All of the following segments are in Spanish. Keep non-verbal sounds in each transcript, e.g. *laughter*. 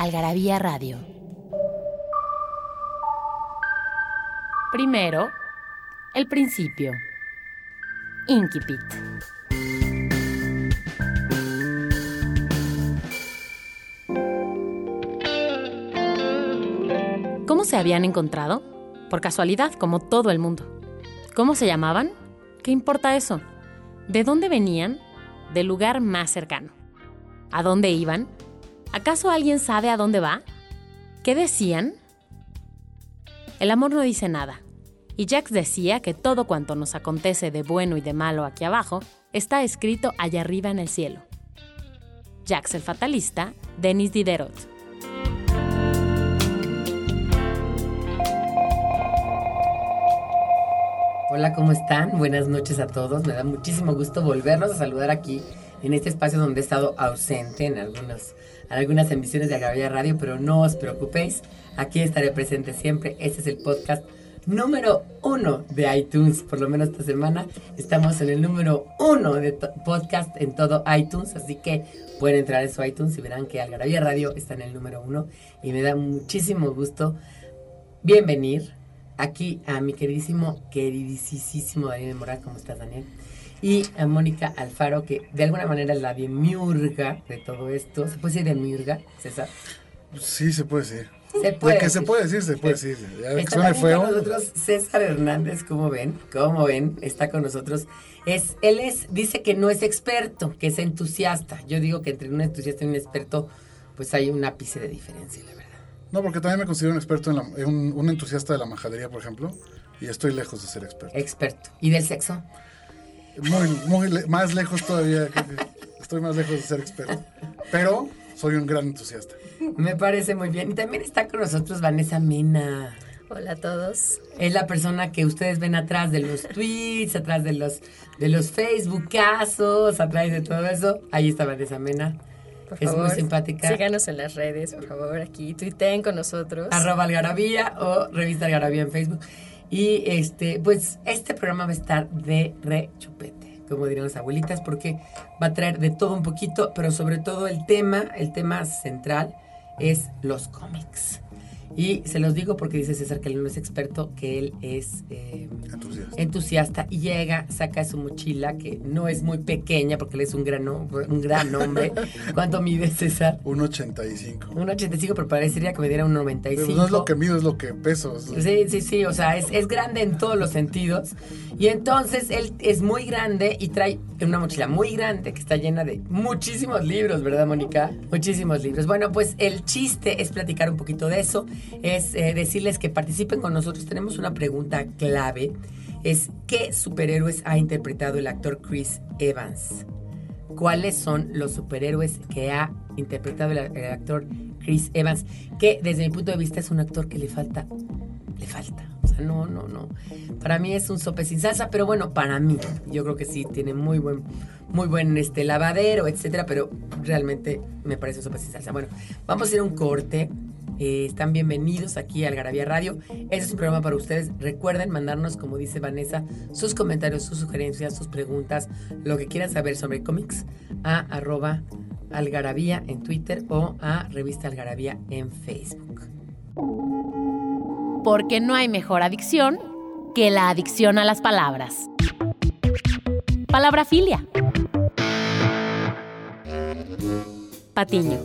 Algarabía Radio. Primero, el principio. Inquipit. ¿Cómo se habían encontrado? Por casualidad, como todo el mundo. ¿Cómo se llamaban? ¿Qué importa eso? ¿De dónde venían? Del lugar más cercano. ¿A dónde iban? ¿Acaso alguien sabe a dónde va? ¿Qué decían? El amor no dice nada. Y Jacques decía que todo cuanto nos acontece de bueno y de malo aquí abajo está escrito allá arriba en el cielo. Jacques el fatalista, Denis Diderot. Hola, ¿cómo están? Buenas noches a todos. Me da muchísimo gusto volvernos a saludar aquí en este espacio donde he estado ausente en algunas, algunas emisiones de Agravia Radio, pero no os preocupéis, aquí estaré presente siempre. Este es el podcast número uno de iTunes, por lo menos esta semana. Estamos en el número uno de podcast en todo iTunes, así que pueden entrar en su iTunes y verán que Algarabía Radio está en el número uno y me da muchísimo gusto bienvenir aquí a mi queridísimo, queridísimo Daniel Moral, ¿cómo estás Daniel? Y a Mónica Alfaro, que de alguna manera es la demiurga de todo esto. ¿Se puede decir demiurga, César? Sí, se puede decir. Se puede. que se puede decir, se puede decir. Ya está suena feo. con nosotros César Hernández, ¿cómo ven? ¿Cómo ven? Está con nosotros. Es, él es, dice que no es experto, que es entusiasta. Yo digo que entre un entusiasta y un experto, pues hay un ápice de diferencia, la verdad. No, porque también me considero un experto en, un, entusiasta de la majadería, por ejemplo, y estoy lejos de ser experto. Experto. ¿Y del sexo? Muy, más lejos todavía. estoy más lejos de ser experto. Pero soy un gran entusiasta. Me parece muy bien. Y también está con nosotros Vanessa Mena. Hola a todos. Es la persona que ustedes ven atrás de los tweets, atrás de los, de los Facebook casos, atrás de todo eso. Ahí está Vanessa Mena es muy simpática. Síganos en las redes, por favor, aquí, tuiteen con nosotros. Arroba Algarabía o Revista Algarabía en Facebook. Y este, pues este programa va a estar de rechupete, como dirían las abuelitas, porque va a traer de todo un poquito, pero sobre todo el tema, el tema central es los cómics. Y se los digo porque dice César que él no es experto, que él es eh, entusiasta. y llega, saca su mochila, que no es muy pequeña porque él es un gran, un gran hombre. *laughs* ¿Cuánto mide César? Un 85. Un 85, pero parecería que me diera un 95. Pero no es lo que mido, es lo que peso. Sí, sí, sí, o sea, es, es grande en todos los sentidos. Y entonces él es muy grande y trae una mochila muy grande que está llena de muchísimos libros, ¿verdad, Mónica? Muchísimos libros. Bueno, pues el chiste es platicar un poquito de eso es eh, decirles que participen con nosotros. Tenemos una pregunta clave. Es ¿qué superhéroes ha interpretado el actor Chris Evans? ¿Cuáles son los superhéroes que ha interpretado el, actor Chris Evans? Que desde mi punto de vista es un actor que le falta, le falta. O sea, no, no, no. Para mí es un sope sin salsa, pero bueno, para mí, yo creo que sí tiene muy buen, muy buen este lavadero, etcétera, pero realmente me parece un sope sin salsa. Bueno, vamos a ir a un corte. Eh, están bienvenidos aquí al Garabía Radio. Este es un programa para ustedes. Recuerden mandarnos, como dice Vanessa, sus comentarios, sus sugerencias, sus preguntas, lo que quieran saber sobre cómics a arroba algarabía en Twitter o a revista algarabía en Facebook. Porque no hay mejor adicción que la adicción a las palabras. Palabra filia. Patiño.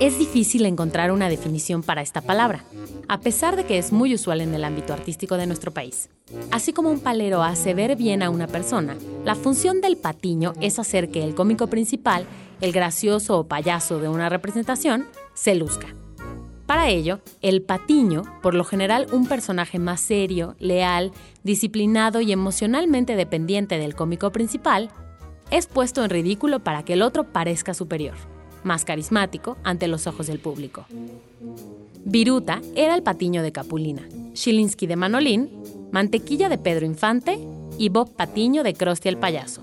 Es difícil encontrar una definición para esta palabra, a pesar de que es muy usual en el ámbito artístico de nuestro país. Así como un palero hace ver bien a una persona, la función del patiño es hacer que el cómico principal, el gracioso o payaso de una representación, se luzca. Para ello, el patiño, por lo general un personaje más serio, leal, disciplinado y emocionalmente dependiente del cómico principal, es puesto en ridículo para que el otro parezca superior. más carismático ante los ojos del público. Viruta era el patiño de Capulina, Shilinsky de Manolín, Mantequilla de Pedro Infante y Bob Patiño de Krusty el Payaso.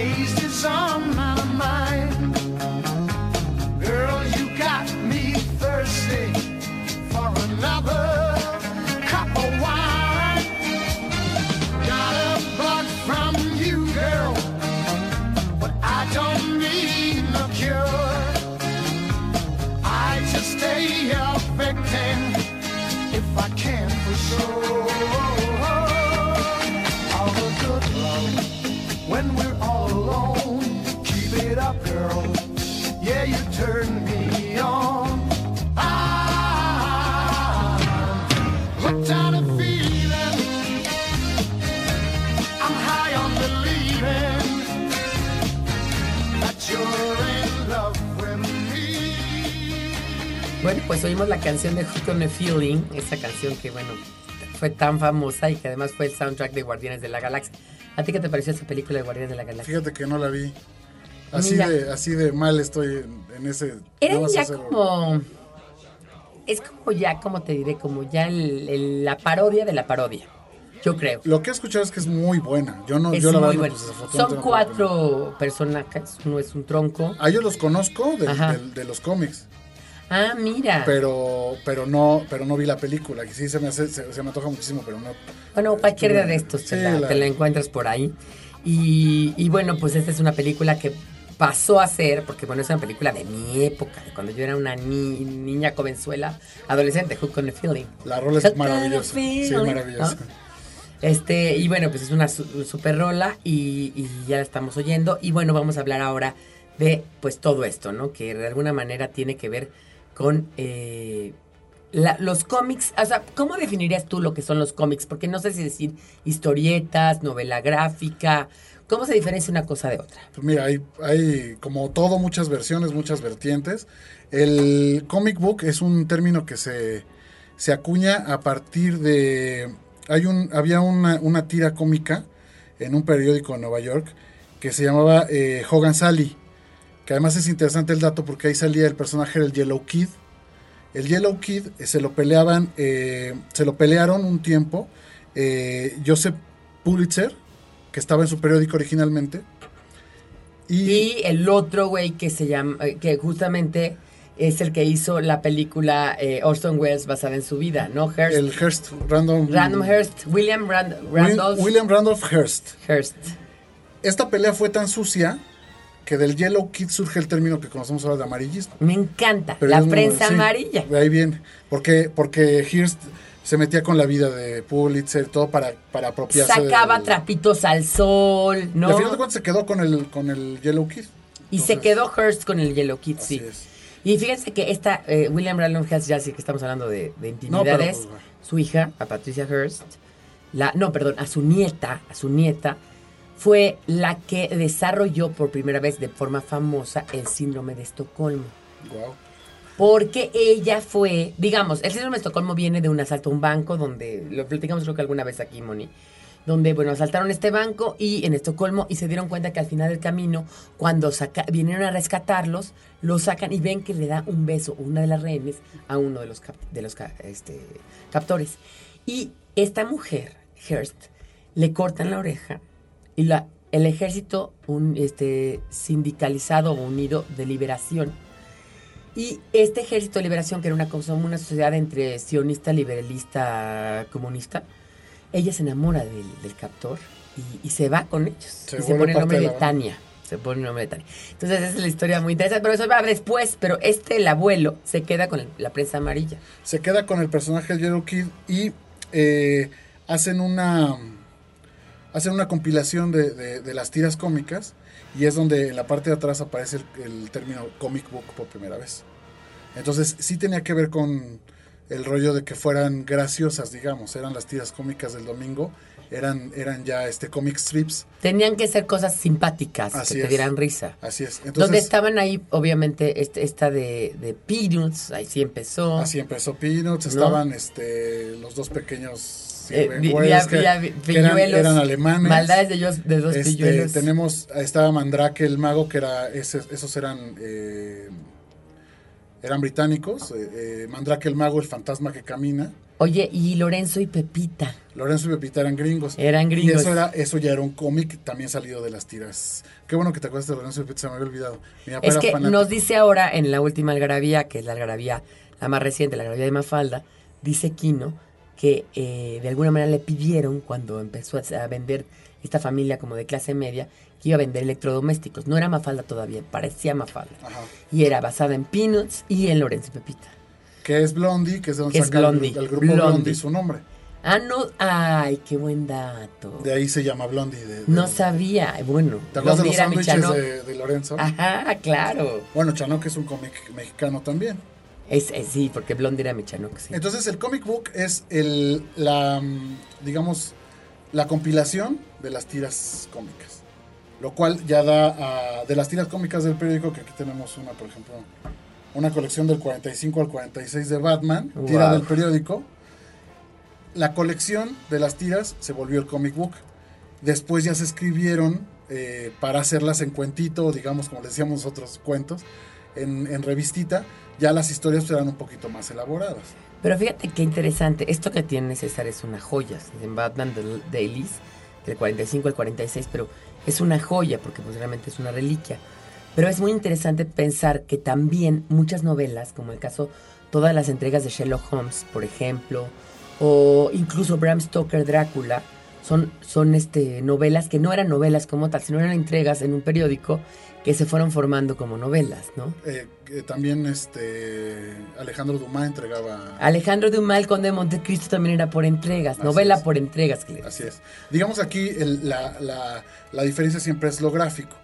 taste is on my Bueno, pues oímos la canción de Hook on a Feeling, esa canción que, bueno, fue tan famosa y que además fue el soundtrack de Guardianes de la Galaxia. ¿A ti qué te pareció esa película de Guardianes de la Galaxia? Fíjate que no la vi. Así Mira. de, así de mal estoy en, en ese. Era ya hacer- como... Es como ya, como te diré, como ya el- el- la parodia de la parodia. Yo creo. Lo que he escuchado es que es muy buena. Yo no, Es yo la muy bueno. pues, Son cuatro personajes, uno es un tronco. Ah, yo los conozco de, Ajá. de- de los cómics, Ah, mira. pero pero no pero no vi la película. Que sí se me hace, se, se me antoja muchísimo, pero no. Bueno, cualquiera de estos te, Sí, la, la- te la encuentras por ahí. Y, y bueno, pues esta es una película que pasó a ser, porque bueno, es una película de mi época, de cuando yo era una ni- niña jovenzuela, adolescente, Hook on a Feeling. La rola es maravillosa. Sí, maravillosa. ¿no? Este, y bueno, pues es una su- super rola y, y ya la estamos oyendo. Y bueno, vamos a hablar ahora de pues todo esto, ¿no? Que de alguna manera tiene que ver con eh, la- los cómics. O sea, ¿cómo definirías tú lo que son los cómics? Porque no sé si decir historietas, novela gráfica. ¿Cómo se diferencia una cosa de otra? Pues mira, hay, hay como todo muchas versiones, muchas vertientes. El comic book es un término que se, se acuña a partir de... Hay un, había una, una tira cómica en un periódico en Nueva York que se llamaba eh, Hogan Sally, que además es interesante el dato porque ahí salía el personaje del Yellow Kid. El Yellow Kid eh, se lo peleaban, eh, se lo pelearon un tiempo eh, Joseph Pulitzer, que estaba en su periódico originalmente. Y, Y el otro güey que se llama, que justamente es el que hizo la película eh, Orson Welles basada en su vida, ¿no? Hearst. el Hearst, Random, Random Hearst, William Rand- Will- Randolph William Randolph Hearst. Hearst. Esta pelea fue tan sucia que del Yellow Kid surge el término que conocemos ahora de amarillismo. Me encanta, Pero la muy- prensa sí, amarilla. De ahí viene. Porque, porque Hearst se metía con la vida de Pulitzer, todo para, para apropiarse. Sacaba del- trapitos al sol, Y ¿no? al final de cuentas se quedó con el, con el Yellow Kid. y se quedó Hearst con el Yellow Kid, Así sí. es. Y fíjense que esta, eh, William Randolph Hearst, ya sí que estamos hablando de, de intimidades, su hija, a Patricia Hearst, la, no, perdón, a su nieta, a su nieta, fue la que desarrolló por primera vez de forma famosa el síndrome de Estocolmo. Guau. Porque ella fue, digamos, el síndrome de Estocolmo viene de un asalto a un banco donde, lo platicamos creo que alguna vez aquí, Moni, donde, bueno, asaltaron este banco y en Estocolmo y se dieron cuenta que al final del camino, cuando saca- vinieron a rescatarlos, lo sacan y ven que le da un beso una de las rehenes a uno de los, cap- de los este, captores. Y esta mujer, Hearst, le cortan la oreja y la, el ejército un, este, sindicalizado o unido de liberación Y este ejército de liberación, que era una, una sociedad entre sionista, liberalista, comunista, ella se enamora del, del captor y, y se va con ellos. Se y se pone el nombre de. Tania. Se pone el nombre de Tania. Entonces esa es la historia muy interesante, pero eso va después. Pero este, el abuelo, se queda con el- la prensa amarilla. se queda con el personaje de Yellow Kid y eh, hacen una hacen una compilación de, de- de las tiras cómicas y es donde en la parte de atrás aparece el, el término comic book por primera vez. Entonces sí tenía que ver con el rollo de que fueran graciosas, digamos, eran las tiras cómicas del domingo, eran, eran ya este comic strips, Tenían que ser cosas simpáticas, Así que te es. dieran risa. así es. Donde estaban ahí, obviamente, este, esta de, de Peanuts, ahí sí empezó. así empezó Peanuts, ¿No? estaban este, los dos pequeños Eh, que, que eran, alemanes. Maldades de, ellos, de dos Este, pilluelos. tenemos, estaba Mandrake el mago, que era, ese- esos eran, eh, eran británicos. eh, eh, Mandrake el mago, el fantasma que camina. Oye, y Lorenzo y Pepita. Lorenzo y Pepita eran gringos. Eran Y gringos. eso, era, eso ya era un cómic también salido de las tiras. Qué bueno que te acuerdas de Lorenzo y Pepita, se me había olvidado. Mi Es que fanático. nos dice ahora en la última algarabía, que es la algarabía, la más reciente, la algarabía de Mafalda, dice Kino que eh, de alguna manera le pidieron cuando empezó a, vender esta familia como de clase media, que iba a vender electrodomésticos. No era Mafalda todavía, parecía Mafalda. Ajá. Y era basada en Peanuts y en Lorenzo y Pepita. Que es Blondie, que es de donde saca el- Blondie, el, grupo Blondie. Blondie. su nombre. Ah, no, ay, qué buen dato. De ahí se llama Blondie. de- de- No sabía, bueno, ¿Te acuerdas los sándwiches de, de Lorenzo? Ajá, claro. Bueno, Chanoc es un cómic mexicano también. Es, es- sí, porque Blondie era mi Chanoc, sí. Entonces el comic book es el, la, digamos, la compilación de las tiras cómicas. Lo cual ya da a, de las tiras cómicas del periódico, que aquí tenemos una, por ejemplo, una colección del 45 al 46 de Batman, tira Wow. del periódico. La colección de las tiras se volvió el comic book. Después ya se escribieron eh, para hacerlas en cuentito, digamos, como le decíamos nosotros, cuentos, en, en revistita. Ya las historias eran un poquito más elaboradas. Pero fíjate qué interesante. Esto que tiene César es una joya. En Batman Dailies, del 45 al 46, pero es una joya porque pues realmente es una reliquia. Pero es muy interesante pensar que también muchas novelas, como el caso, todas las entregas de Sherlock Holmes, por ejemplo, o incluso Bram Stoker Drácula, son, son este, novelas que no eran novelas como tal, sino eran entregas en un periódico que se fueron formando como novelas, ¿no? Eh, eh, también este Alejandro Dumas entregaba. Alejandro Dumas, el conde de Montecristo, también era por entregas, Así novela es. por entregas. Que Así es. Digamos aquí el- la, la- la diferencia siempre es lo gráfico,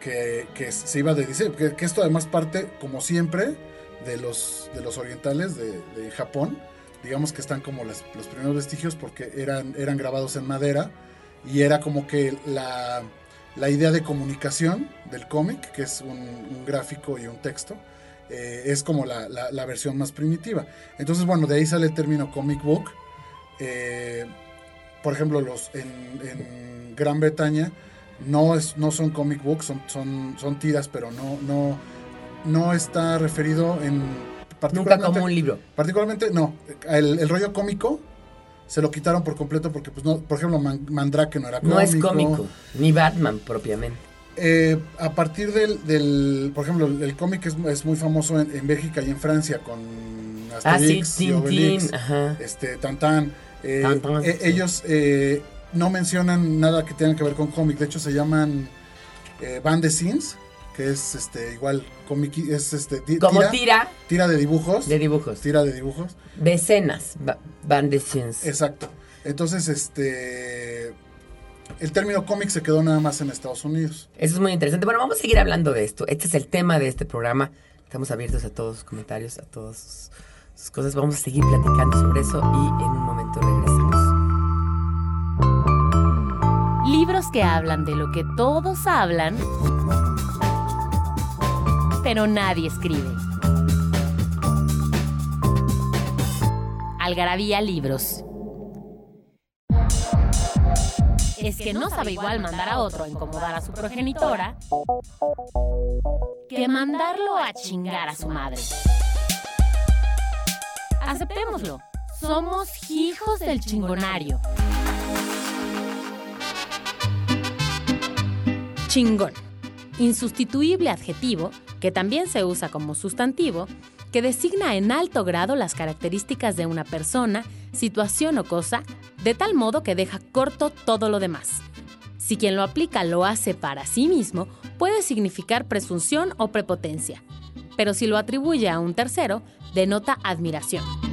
que, que se iba de diseño, que, que esto además parte, como siempre, de los, de los orientales de, de Japón. Digamos que están como las- los primeros vestigios porque eran, eran grabados en madera y era como que la, la idea de comunicación del cómic, que es un, un gráfico y un texto, eh, es como la, la- la versión más primitiva. Entonces, bueno, de ahí sale el término comic book. Eh, por ejemplo, los en, en Gran Bretaña no, es, no son comic books, son, son, son tiras, pero no, no, no está referido en... Nunca como un libro. Particularmente, no. El, el rollo cómico se lo quitaron por completo porque, pues, no, por ejemplo, Man- Mandrake no era cómico. No es cómico, ni Batman propiamente. Eh, a partir del, del- por ejemplo, el, cómic es, es muy famoso en, en Bélgica y en Francia con Ah, sí, Asterix y Obelix, este, Tantan. Eh, Tantan, eh, sí. Ellos no mencionan nada que tenga que ver con cómic. De hecho, se llaman Band de Scenes, que es este igual cómic, es este ti- Como tira, tira tira de dibujos, de dibujos. tira de dibujos. De escenas, ba- Van de Scenes. Exacto. Entonces, este el término cómic se quedó nada más en Estados Unidos. Eso es muy interesante. Bueno, vamos a seguir hablando de esto. Este es el tema de este programa. Estamos abiertos a todos sus comentarios, a todas sus, sus cosas. Vamos a seguir platicando sobre eso y en un momento regresamos. Libros que hablan de lo que todos hablan, pero nadie escribe. Algarabía Libros. Es que no sabe igual mandar a otro a incomodar a su progenitora que mandarlo a chingar a su madre. Aceptémoslo. Somos hijos del chingonario. Chingón. Insustituible adjetivo que también se usa como sustantivo, que designa en alto grado las características de una persona, situación o cosa, de tal modo que deja corto todo lo demás. Si quien lo aplica lo hace para sí mismo, puede significar presunción o prepotencia, pero si lo atribuye a un tercero, denota admiración.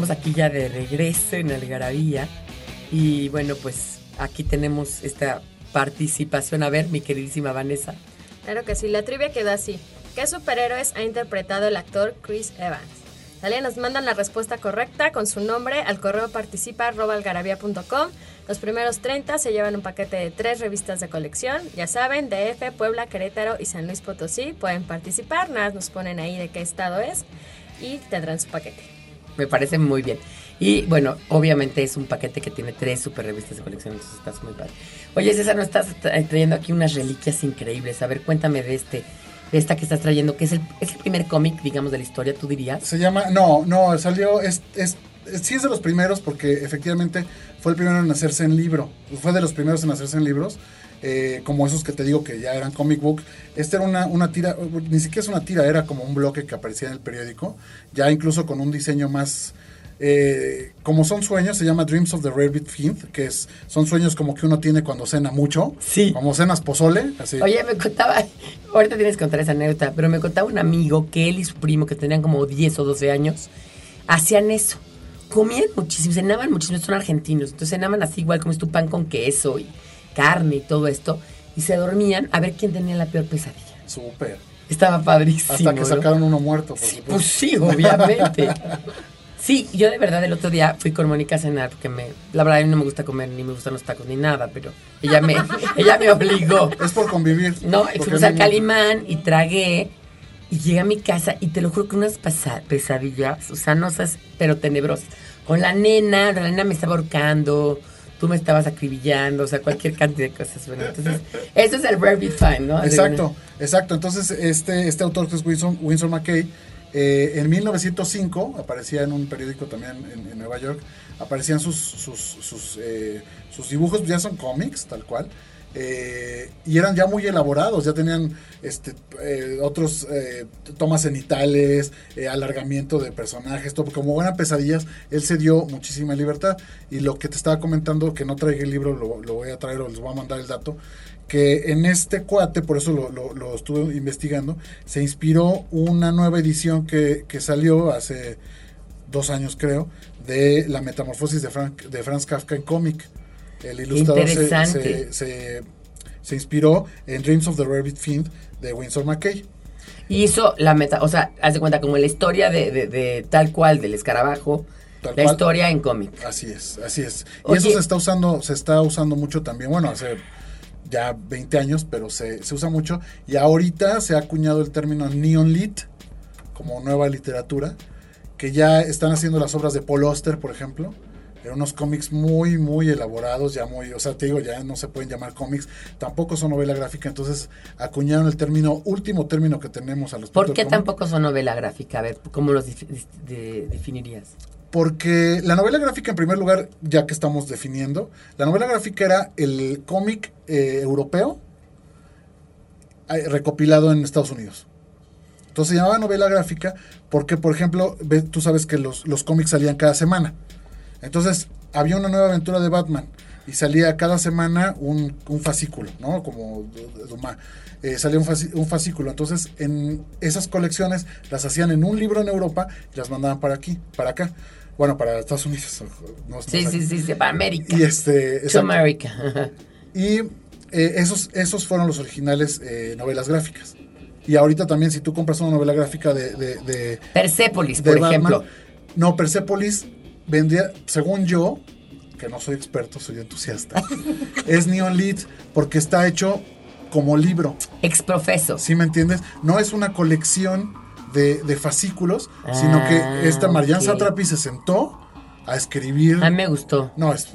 Estamos aquí ya de regreso en Algarabía. Y bueno, pues aquí tenemos esta participación. A ver, mi queridísima Vanessa. Claro que sí, la trivia quedó así. ¿Qué superhéroes ha interpretado el actor Chris Evans? ¿Sale? Nos mandan la respuesta correcta con su nombre al correo participa arroba algarabía.com. Los primeros 30 se llevan un paquete de tres revistas de colección. Ya saben, DF, Puebla, Querétaro y San Luis Potosí pueden participar. Nada, nos ponen ahí de qué estado es y tendrán su paquete. Me parece muy bien. Y bueno, obviamente es un paquete que tiene tres super revistas de colección, entonces estás muy padre. Oye, César, nos estás tra- trayendo aquí unas reliquias increíbles. A ver, cuéntame de este, de esta que estás trayendo, que es el, es el primer cómic, digamos, de la historia, tú dirías. Se llama, no, no, salió, es, es sí es de los primeros porque efectivamente fue el primero en hacerse en libro. Fue de los primeros en hacerse en libros. Eh, como esos que te digo que ya eran comic book. Este era una, una tira, ni siquiera es una tira, era como un bloque que aparecía en el periódico. Ya incluso con un diseño más... eh, como son sueños, se llama Dreams of the Rabbit Fiend, que es, son sueños como que uno tiene cuando cena mucho. Sí. Como cenas pozole, así. Oye, me contaba, *laughs* ahorita tienes que contar esa anécdota, pero me contaba un amigo que él y su primo, que tenían como 10 o 12 años, hacían eso. Comían muchísimo, cenaban muchísimo, son argentinos, entonces cenaban así igual como es tu pan con queso y carne y todo esto, y se dormían a ver quién tenía la peor pesadilla. Súper. Estaba padrísimo. Hasta que ¿no? sacaron uno muerto, por Sí, supuesto. pues sí, obviamente. *laughs* Sí, yo de verdad el otro día fui con Mónica a cenar porque me, la verdad a mí no me gusta comer ni me gustan los tacos ni nada, pero ella me, *laughs* ella me obligó. Es por convivir. No, fuimos a a mí- Calimán y tragué y llegué a mi casa y te lo juro que unas pesadillas, o sea, no sabes, pero tenebrosas. Con la nena, la nena me estaba ahorcando, tú me estabas acribillando, o sea, cualquier cantidad de cosas. Bueno, entonces, eso es el Rabbit Fine, ¿no? Exacto, exacto. Entonces, este, este autor que es Winsor, Winsor McKay, eh, en 1905 aparecía en un periódico también en, en Nueva York, aparecían sus, sus, sus, eh, sus dibujos, ya son cómics, tal cual. Eh, y eran ya muy elaborados, ya tenían este, eh, otros eh, tomas cenitales, alargamiento de personajes, todo, como buenas pesadillas, él se dio muchísima libertad. Y lo que te estaba comentando, que no traiga el libro, lo, voy a traer o les voy a mandar el dato, que en este cuate, por eso lo, estuve investigando, se inspiró una nueva edición que, que salió hace dos años creo, de la metamorfosis de, Frank, de Franz Kafka en cómic. El ilustrador se, se, se- se inspiró en Dreams of the Rabbit Fiend de Winsor McKay. Y hizo la meta, o sea, haz de cuenta como la historia de, de- de tal cual del escarabajo, Tal la cual. historia en cómic. Así es, así es. Y eso se está usando, se está usando mucho también, bueno, hace ya 20 años, pero se, se usa mucho. Y ahorita se ha acuñado el término neon lit como nueva literatura, que ya están haciendo las obras de Paul Auster, por ejemplo. En unos cómics muy, muy elaborados, ya muy, o sea, te digo, ya no se pueden llamar cómics, tampoco son novela gráfica, entonces acuñaron el término, último término que tenemos a los ¿Por qué tampoco son novela gráfica? A ver, ¿cómo los de- definirías? Porque la novela gráfica, en primer lugar, ya que estamos definiendo, la novela gráfica era el cómic eh, europeo eh, recopilado en Estados Unidos. Entonces se llamaba novela gráfica porque, por ejemplo, ve- tú sabes que los, los cómics salían cada semana. Entonces había una nueva aventura de Batman y salía cada semana un, un fascículo, ¿no? Como. Eh, salía un, fascículo. Entonces en esas colecciones las hacían en un libro en Europa y las mandaban para aquí, para acá. Bueno, para Estados Unidos. no- Sí, sí, sí, sí, para América. Y este... To. America. Y eh, esos, esos fueron los originales eh, novelas gráficas. Y ahorita también, si tú compras una novela gráfica de, de, de, Persepolis, de por Batman, ejemplo. no, Persepolis vendría, según yo, que no soy experto, soy entusiasta, *laughs* es Neon Lead porque está hecho como libro. Exprofeso. ¿Sí me entiendes? No es una colección de, de fascículos, sino Ah, que esta Marianne ok. Satrapi se sentó a escribir. A mí me gustó. No, es-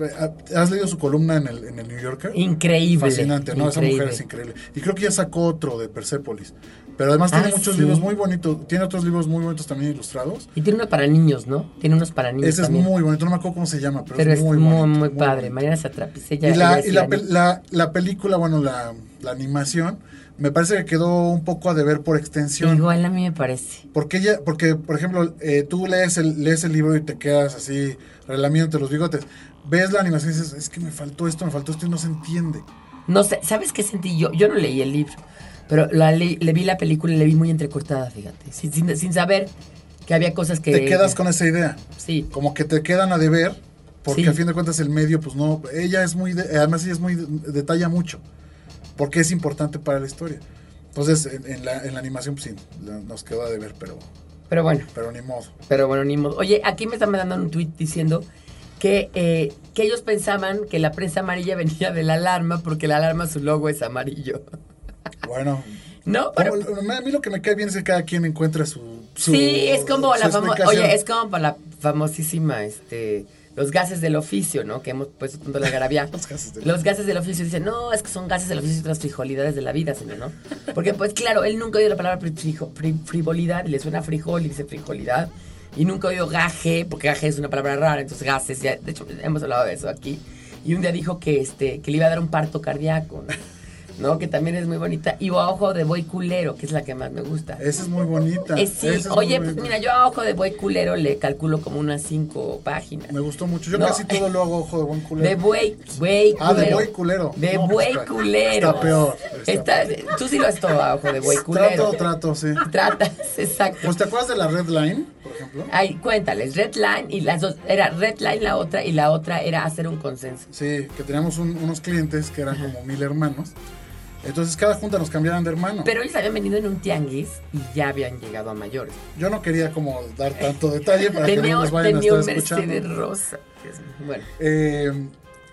¿has leído su columna en el, en el New Yorker? Increíble. Fascinante, ¿no? Esa mujer es increíble. Y creo que ya sacó otro de Persepolis. Pero además Ah, tiene muchos ¿sí? libros muy bonitos. Tiene otros libros muy bonitos también ilustrados. Y tiene uno para niños, ¿no? Tiene unos para niños Ese es también. muy bonito. No me acuerdo cómo se llama, pero, Pero es muy, bonito, muy padre. bonito. Mariana Satrapis, ella, y la, ella y la, la- la película, bueno, la, la animación, me parece que quedó un poco a deber por extensión. Igual a mí me parece. Porque ella, porque, por ejemplo, eh, tú lees el, lees el libro y te quedas así, relamiéndote los bigotes. Ves la animación y dices, es que me faltó esto, me faltó esto y no se entiende. No sé, ¿sabes qué sentí yo? Yo no leí el libro, pero la le, le vi la película y le vi muy entrecortada, fíjate. Sin, sin, sin saber que había cosas que... te quedas con esa idea. Sí. como que te quedan a deber, porque Sí. a fin de cuentas el medio, pues no, ella es muy, de- además ella es muy, detalla mucho, porque es importante para la historia. Entonces, en, en la, en la animación, pues sí, la- nos quedó a deber, pero, Pero bueno, pero ni modo. pero bueno, ni modo. Oye, aquí me están mandando un tweet diciendo que, eh, que ellos pensaban que la prensa amarilla *laughs* venía de la alarma porque la alarma su logo es amarillo. Bueno, ¿No? Pero, como- a mí lo que me cae bien es que cada quien encuentra su... su- sí, es como la famosa... Oye, es como la famosísima, este... Los gases del oficio, ¿no? Que hemos puesto tanto la garabía. *laughs* Los gases del- Los gases del oficio dicen, no, es que son gases del oficio y otras frijolidades de la vida, señor, ¿no? Porque, pues, claro, él nunca oído la palabra frijo- fri- frivolidad y le suena frijol y dice frijolidad. y nunca oído gaje, porque gaje es una palabra rara, entonces gases, ya, de hecho hemos hablado de eso aquí. Y un día dijo que, este, que le iba a dar un parto cardíaco, ¿no? ¿No? Que también es muy bonita. Y a ojo de buey culero, que es la que más me gusta. Esa es muy bonita. Eh, sí, es oye, pues bonita. mira, yo a ojo de buey culero le calculo como unas cinco páginas. Me gustó mucho. Yo No. casi todo lo hago ojo de buen culero. De buey, buey culero. Ah, de buey culero. De No, pues, buey está- culero. está peor, está Está- tú sí lo has todo a ojo de buey culero. Trato, trato, sí. Tratas, *laughs* exacto. Pues te acuerdas de la Red Line, por ejemplo. Ay, cuéntales, Red Line y las dos, era Red Line la otra y la otra era hacer un consenso. Sí, que teníamos un- unos clientes que eran como mil hermanos. Entonces cada junta nos cambiaban de hermano. Pero ellos habían venido en un tianguis y ya habían llegado a mayores. Yo no quería como dar tanto detalle para que no nos vayan a estar un escuchando. Mercedes rosa. Bueno, Eh,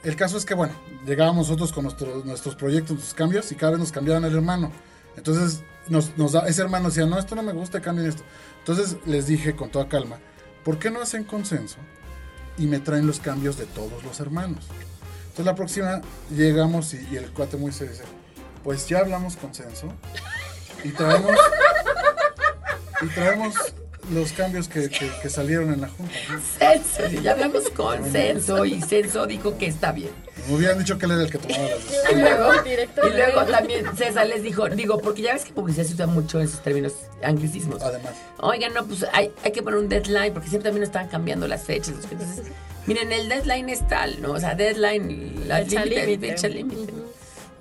el caso es que, bueno, llegábamos nosotros con nuestros, nuestros proyectos, nuestros cambios, y cada vez nos cambiaban el hermano. Entonces, nos, nos da, ese hermano decía, no, esto no me gusta, cambien esto. Entonces, les dije con toda calma, ¿por qué no hacen consenso y me traen los cambios de todos los hermanos? Entonces, la próxima llegamos y, y el cuate muy se dice, pues ya hablamos consenso y traemos, y traemos los cambios que, que- que salieron en la junta. censo, sí, ya hablamos con censo y censo dijo que está bien. Me hubieran dicho que él era el que tomaba las Y decisiones. luego, Directo y luego también César les dijo, digo, porque ya ves que publicidad se usa mucho en esos términos anglicismos. Además. Oigan, no, pues hay, hay que poner un deadline, porque siempre también están cambiando las fechas. Entonces, miren, el deadline es tal, ¿no? O sea, deadline, la fecha límite.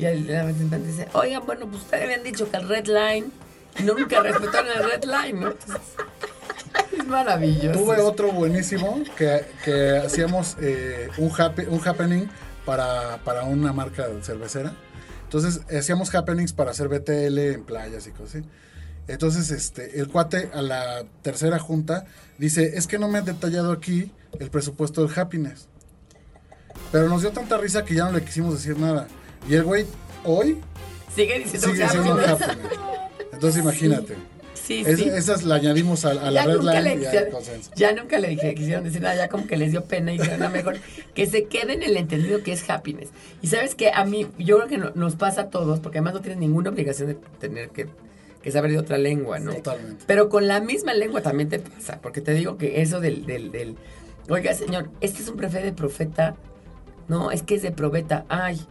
Y la representante dice, oigan, bueno, pues ustedes habían dicho que el red line, y nunca respetaron el red line, ¿no? Entonces, *laughs* es maravilloso. Tuve otro buenísimo que, que hacíamos eh, un, happy- un happening para, para una marca cervecera. Entonces hacíamos happenings para hacer BTL en playas y cosas así. Entonces este, el cuate a la tercera junta dice, es que no me han detallado aquí el presupuesto del happiness. Pero nos dio tanta risa que ya no le quisimos decir nada. Y el güey hoy Sigue diciendo sigue que siendo happening. Entonces imagínate. Sí, Es- sí. esas la añadimos a, a la ya red nunca, line le, y al consenso. ya nunca le dije, quisieron decir nada, ya como que les dio pena y dijeron, "No, mejor que se quede en el entendido que es happiness. Y sabes que a mí, yo creo que no- nos pasa a todos, porque además no tienes ninguna obligación de tener que, que saber de otra lengua, ¿no? Totalmente. Pero con la misma lengua también te pasa, porque te digo que eso del, del, del oiga señor, este es un prefe de profeta, no, es que es de probeta, ay,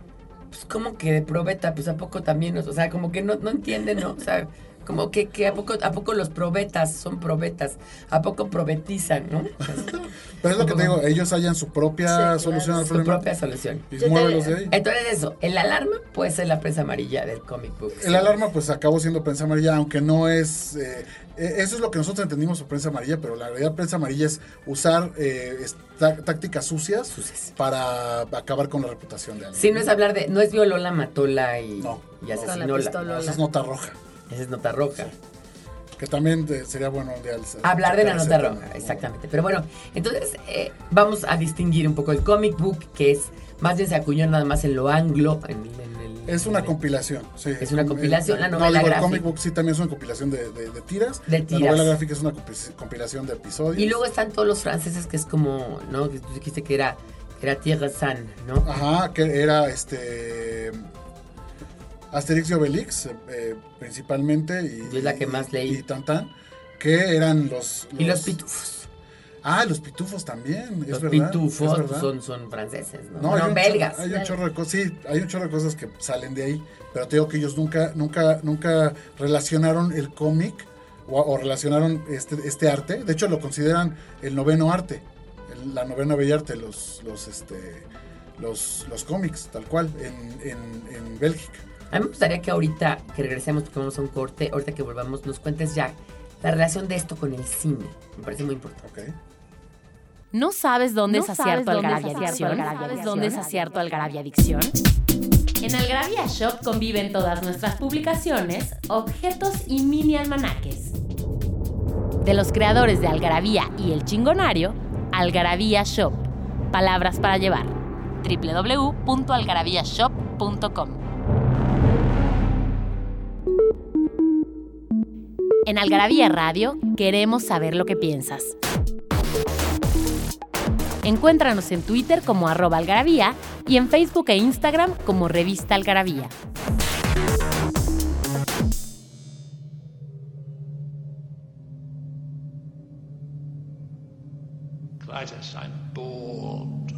pues como que de probeta, pues a poco también, o sea, como que no, no entienden, ¿no? O sea, como que, que a poco a poco los probetas son probetas, a poco probetizan, ¿no? *laughs* Pero es lo que te digo, ellos hallan su propia Sí, solución al su problema propia solución. y Yo te- muévelos de ahí. Entonces eso, el alarma puede ser la prensa amarilla del comic book. El alarma pues acabó siendo prensa amarilla, aunque no es... eh, eh, eso es lo que nosotros entendimos por prensa amarilla, pero la realidad prensa amarilla es usar eh, tácticas sucias, Sucias. para acabar con la reputación de alguien. Sí, no es hablar de, no es violola, matola y, No. y asesinola. Esa es nota roja, Esa es nota roja. que también sería bueno un día Hablar de la nota roja, tema. exactamente. Pero bueno, entonces eh, vamos a distinguir un poco el comic book, que es más bien se acuñó nada más en lo anglo. En, en el, Es una el- compilación, sí. Es una compilación, la No, novela digo, el gráfica. comic book sí también es una compilación de, de- de tiras. De La tiras. novela gráfica es una compi- compilación de episodios. Y luego están todos los franceses, que es como, ¿no? Que tú dijiste que era, que era Tierra San, ¿no? Ajá, que era este. Asterix y Obelix, eh, principalmente. Y, Yo es la que más leí. Y Tantan, que eran los, Y los pitufos. Ah, los pitufos también, es Los verdad. pitufos es verdad. son, son franceses, ¿no? No, hay belgas. chorro- hay un chorro de cosas, sí, hay un chorro de cosas que salen de ahí, pero te digo que ellos nunca, nunca, nunca relacionaron el cómic o, o relacionaron este, este arte. De hecho, lo consideran el noveno arte, el- la novena bella arte, los, los, este, los, los cómics, tal cual, en, en, en Bélgica. A mí me gustaría que ahorita que regresemos, porque vamos a un corte, ahorita que volvamos, nos cuentes ya la relación de esto con el cine. Me parece muy importante. ¿ok? ¿No sabes dónde ¿No es acierto dónde es Algarabia Adicción? ¿Sabes dónde es acierto Algarabia Adicción? En Algarabia Shop conviven todas nuestras publicaciones, objetos y mini almanaques. De los creadores de Algarabía y El Chingonario, Algarabía Shop. Palabras para llevar. www.algarabíashop.com En Algarabía Radio queremos saber lo que piensas. Encuéntranos en Twitter como arroba algarabía y en Facebook e Instagram como revista algarabía. Titus, I'm bored.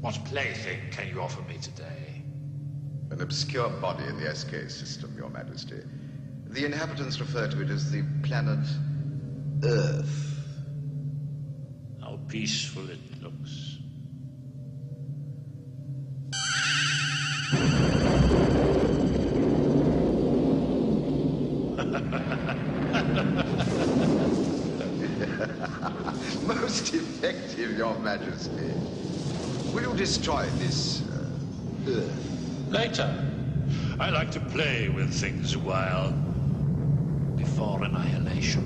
What plaything can you offer me today? An obscure body in the SK system, Your Majesty. The inhabitants refer to it as the planet Earth. How peaceful it looks. *laughs* Most effective, Your Majesty. Will you destroy this uh, Earth? Later. I like to play with things a while. Before annihilation.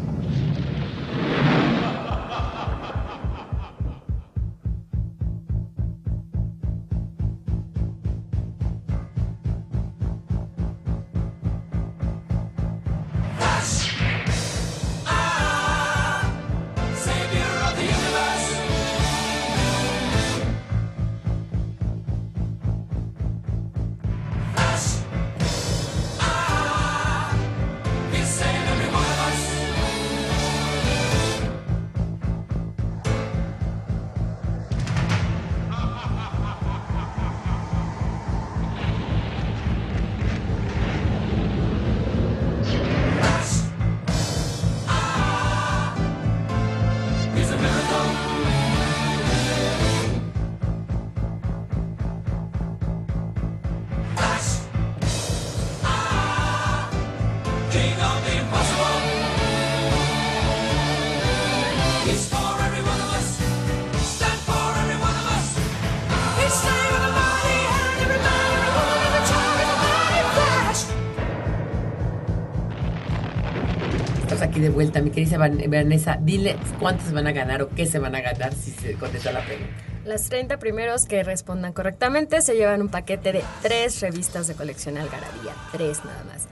Aquí de vuelta, mi querida Van- Vanessa. Dile cuántos van a ganar o qué se van a ganar si se contesta la pregunta. Los 30 primeros que respondan correctamente se llevan un paquete de tres revistas de colección Algarabía. Tres nada más.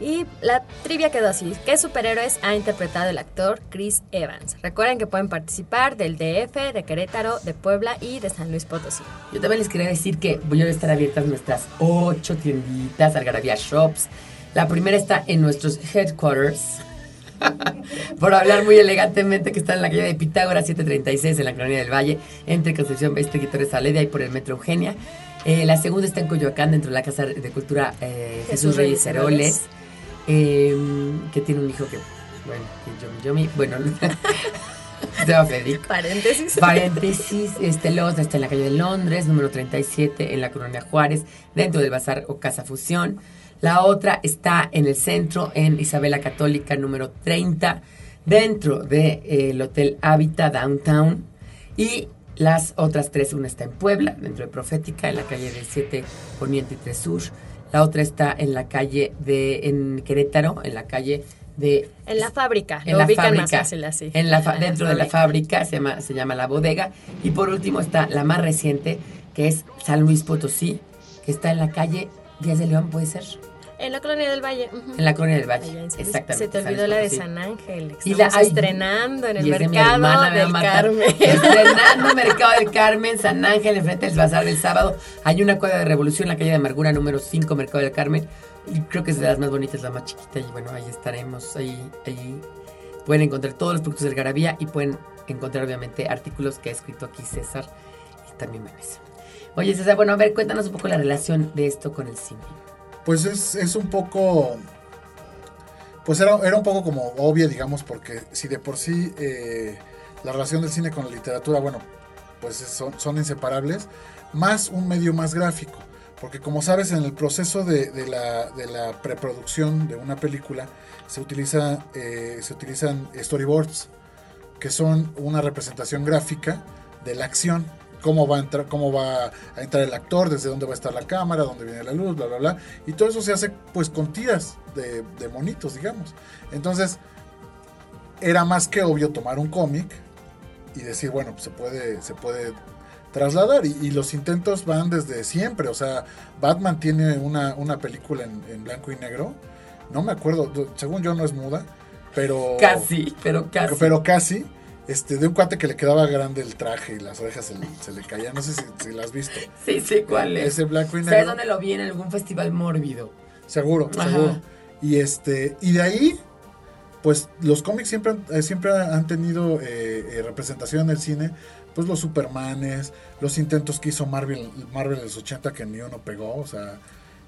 Y la trivia quedó así. ¿Qué superhéroes ha interpretado el actor Chris Evans? Recuerden que pueden participar del DF, de Querétaro, de Puebla y de San Luis Potosí. Yo también les quería decir que voy a estar abiertas nuestras ocho tienditas, Algarabía Shops. La primera está en nuestros headquarters. *laughs* Por hablar muy elegantemente, que está en la calle de Pitágoras 736, en la Colonia del Valle, entre Concepción Beste y Torres Saledia y por el Metro Eugenia. Eh, la segunda está en Coyoacán, dentro de la Casa de Cultura eh, Jesús Reyes Heroles, eh, que tiene un hijo que, bueno, que Yomi Yomi, bueno. *laughs* Paréntesis. Paréntesis, este Los está en la calle de Londres, número 37, en la Colonia Juárez, dentro del Bazar o Casa Fusión. La otra está en el centro, en Isabela Católica, número 30, dentro del Hotel Habita Downtown. Y las otras tres, una está en Puebla, dentro de Profética, en la calle del 7 Poniente y 3 Sur. La otra está en la calle de, en Querétaro, en la calle de En la fábrica. en Lo la ubican más fábrica, fácil así. en la En dentro de la fábrica se llama, se llama la bodega y por último está la más reciente que es San Luis Potosí que está en la calle Díaz de León puede ser En la colonia del Valle. en la colonia del Allá Valle Luis. exactamente Se te olvidó la de. San Ángel. Y la- ay, estrenando en el de mercado hermana, a del. Carmen. *laughs* Estrenando Mercado del Carmen, San Ángel, enfrente del Bazar del Sábado. Hay una cuadra de revolución en la calle de Amargura número 5, Mercado del Carmen. Y creo que es de las más bonitas, la más chiquita. Y bueno, ahí estaremos. Ahí, ahí pueden encontrar todos los productos del Garabía y pueden encontrar, obviamente, artículos que ha escrito aquí César y también Vanessa. Oye, César, bueno, a ver, cuéntanos un poco la relación de esto con el cine. Pues es, es un poco. Pues era, era un poco como obvia, digamos, porque si de por sí eh, la relación del cine con la literatura, bueno, pues es- son, son inseparables, más un medio más gráfico. Porque como sabes, en el proceso de, de la, de la preproducción de una película se, utiliza, eh, se utilizan storyboards, que son una representación gráfica de la acción. Cómo va, a entrar, cómo va a entrar el actor, desde dónde va a estar la cámara, dónde viene la luz, bla, bla, bla. Y todo eso se hace pues con tiras de, de monitos, digamos. Entonces, era más que obvio tomar un cómic y decir, bueno, pues se puede, se puede trasladar. Y, y los intentos van desde siempre. O sea, Batman tiene una, una película en, en blanco y negro. No me acuerdo, según yo no es muda, pero... Casi, pero casi. Pero casi. Este, de un cuate que le quedaba grande el traje y las orejas se le, se le caían. No sé si, si la has visto. Sí, sí, ¿cuál es? Ese blanco y ¿Sabes dónde lo vi? En algún festival mórbido. Seguro, Ajá. seguro. Y este, y de ahí, pues los cómics siempre, han- eh, siempre han tenido eh, eh, representación en el cine, pues los Supermanes, los intentos que hizo Marvel, Marvel en los 80 que ni uno pegó, o sea,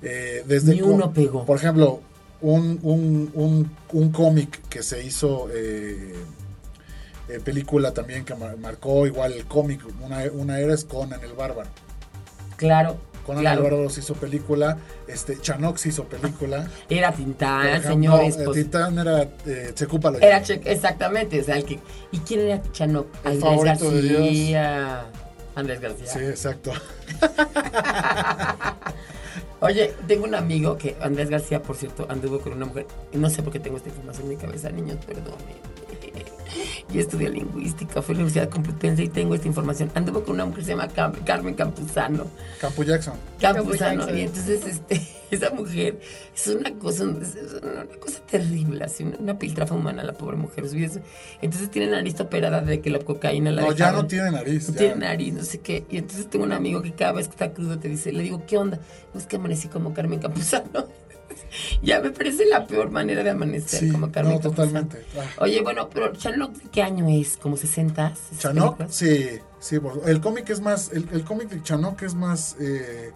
eh, desde... Ni uno pegó. Por ejemplo, un, un, un, un cómic que se hizo... eh, eh, película también que mar- marcó igual el cómic, una, una era es Conan el Bárbaro. Claro, Conan claro. el Bárbaro se hizo película, este, Chanox hizo película. Era Tintán, señores. eh, pues, Titán era eh, Tsecupa lo era. Che- exactamente, o sea, el que. ¿Y quién era Chano? El Andrés. García. Andrés García. Sí, exacto. *laughs* Oye, tengo un amigo que, Andrés García, por cierto, anduvo con una mujer. No sé por qué tengo esta información en mi cabeza, niños, perdón. Yo estudié lingüística, fui a la Universidad Complutense y tengo esta información. Anduvo con una mujer que se llama Cam- Carmen Campuzano. Campo Jackson. Campuzano. Jackson. Y entonces, este, *laughs* esa mujer es una cosa, es una cosa terrible, así, una, una piltrafa humana, la pobre mujer. Entonces tiene nariz operada de que la cocaína la No, ya dejaron. no tiene nariz. No ya. tiene nariz, no sé qué. Y entonces tengo un amigo que cada vez que está crudo te dice, le digo, ¿qué onda? No es que amanecí como Carmen Campuzano. *laughs* ya me parece la peor manera de amanecer Sí, como Carmen no, totalmente. Ah. Oye, bueno, pero ¿de qué año es? ¿Como 60? Chanok, sí, sí, por- el cómic es más, el, el cómic de Chanok es más, eh,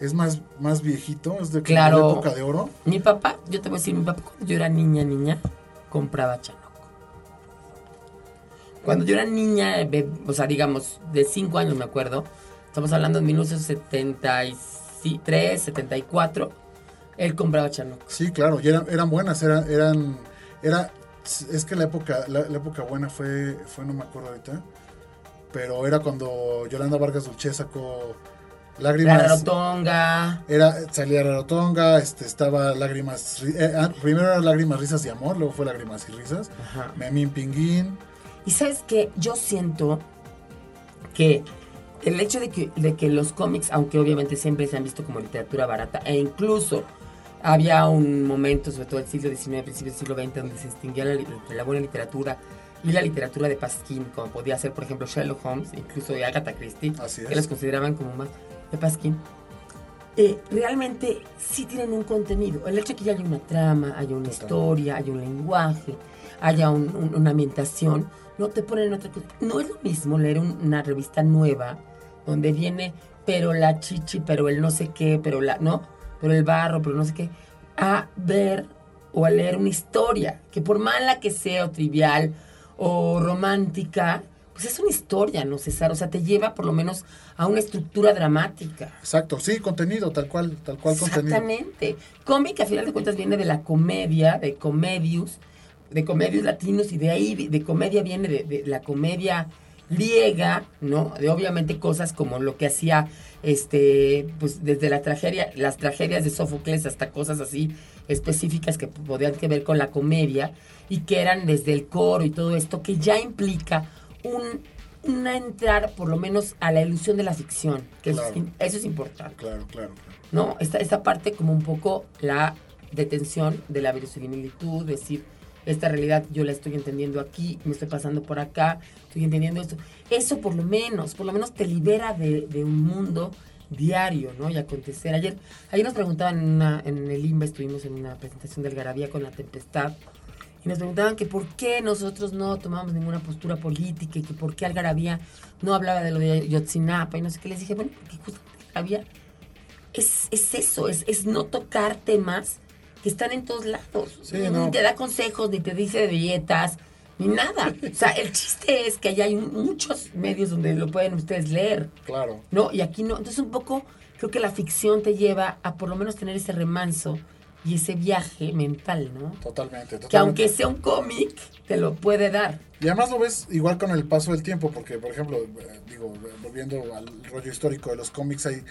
es más, más viejito, es de Claro. la época de oro. Mi papá, yo te voy a decir, mi papá cuando yo era niña, niña, compraba Chanok. Cuando yo era niña, o sea, digamos, de 5 años me acuerdo, estamos hablando de 1973, 74, él compraba Chanok. Sí, claro, y eran, eran buenas, eran, eran, era, es que la época, la, la época buena fue, fue, no me acuerdo ahorita, pero era cuando Yolanda Vargas Dulce sacó La lágrimas. Rarotonga, Era, salía Rarotonga, este, estaba lágrimas, ri- eh, ah, primero era lágrimas, risas y amor, luego fue lágrimas y risas, Ajá. Memín Pinguín, Y sabes que yo siento que el hecho de que, de que los cómics, aunque obviamente siempre se han visto como literatura barata, e incluso había un momento, sobre todo el siglo XIX, principios del siglo XX, donde se distinguía la, buena literatura y la literatura de Pasquín, como podía ser, por ejemplo, Sherlock Holmes, incluso de Agatha Christie, que los consideraban como más de Pasquín. eh, realmente sí tienen un contenido. El hecho de que ya haya una trama, haya una historia, haya un lenguaje, haya un- un- una ambientación, no te ponen en otra cosa. No es lo mismo leer un- una revista nueva donde viene, pero la chichi, pero el no sé qué, pero la, ¿no? Pero el barro, pero no sé qué, a ver o a leer una historia, que por mala que sea o trivial o romántica, pues es una historia, ¿no, César? O sea, te lleva por lo menos a una estructura dramática. exacto, sí, contenido, tal cual, tal cual contenido. Exactamente. Cómic, a final de cuentas, viene de la comedia, de comedius, de comedios latinos, y de ahí, de, de comedia viene de, de la comedia griega, ¿no? De obviamente cosas como lo que hacía, este, pues desde la tragedia, las tragedias de Sófocles hasta cosas así específicas que podían que ver con la comedia y que eran desde el coro y todo esto, que ya implica un, una entrar por lo menos a la ilusión de la ficción, que eso es eso importante. Claro, claro, claro. ¿no? Esta, esta parte como un poco la detención de la verosimilitud, decir, esta realidad yo la estoy entendiendo aquí, me estoy pasando por acá, estoy entendiendo esto. Eso por lo menos, por lo menos te libera de, de un mundo diario, ¿no? Y acontecer. Ayer, ayer nos preguntaban en, una- en el IMBA, estuvimos en una presentación del Garabía con la Tempestad, y nos preguntaban que por qué nosotros no tomamos ninguna postura política y que por qué Algarabía no hablaba de lo de Yotzinapa y no sé qué. Les dije, bueno, porque justamente Algarabía es, es eso, es, es no tocar temas que están en todos lados. Sí, ni no. te da consejos, ni te dice de dietas, ni nada. O sea, el chiste es que allá hay muchos medios donde lo pueden ustedes leer. Claro. No, y aquí no. Entonces un poco creo que la ficción te lleva a por lo menos tener ese remanso y ese viaje mental, ¿no? Totalmente, totalmente. Que aunque sea un cómic, te lo puede dar. Y además lo ves igual con el paso del tiempo, porque, por ejemplo, eh, digo, volviendo al rollo histórico de los cómics, hay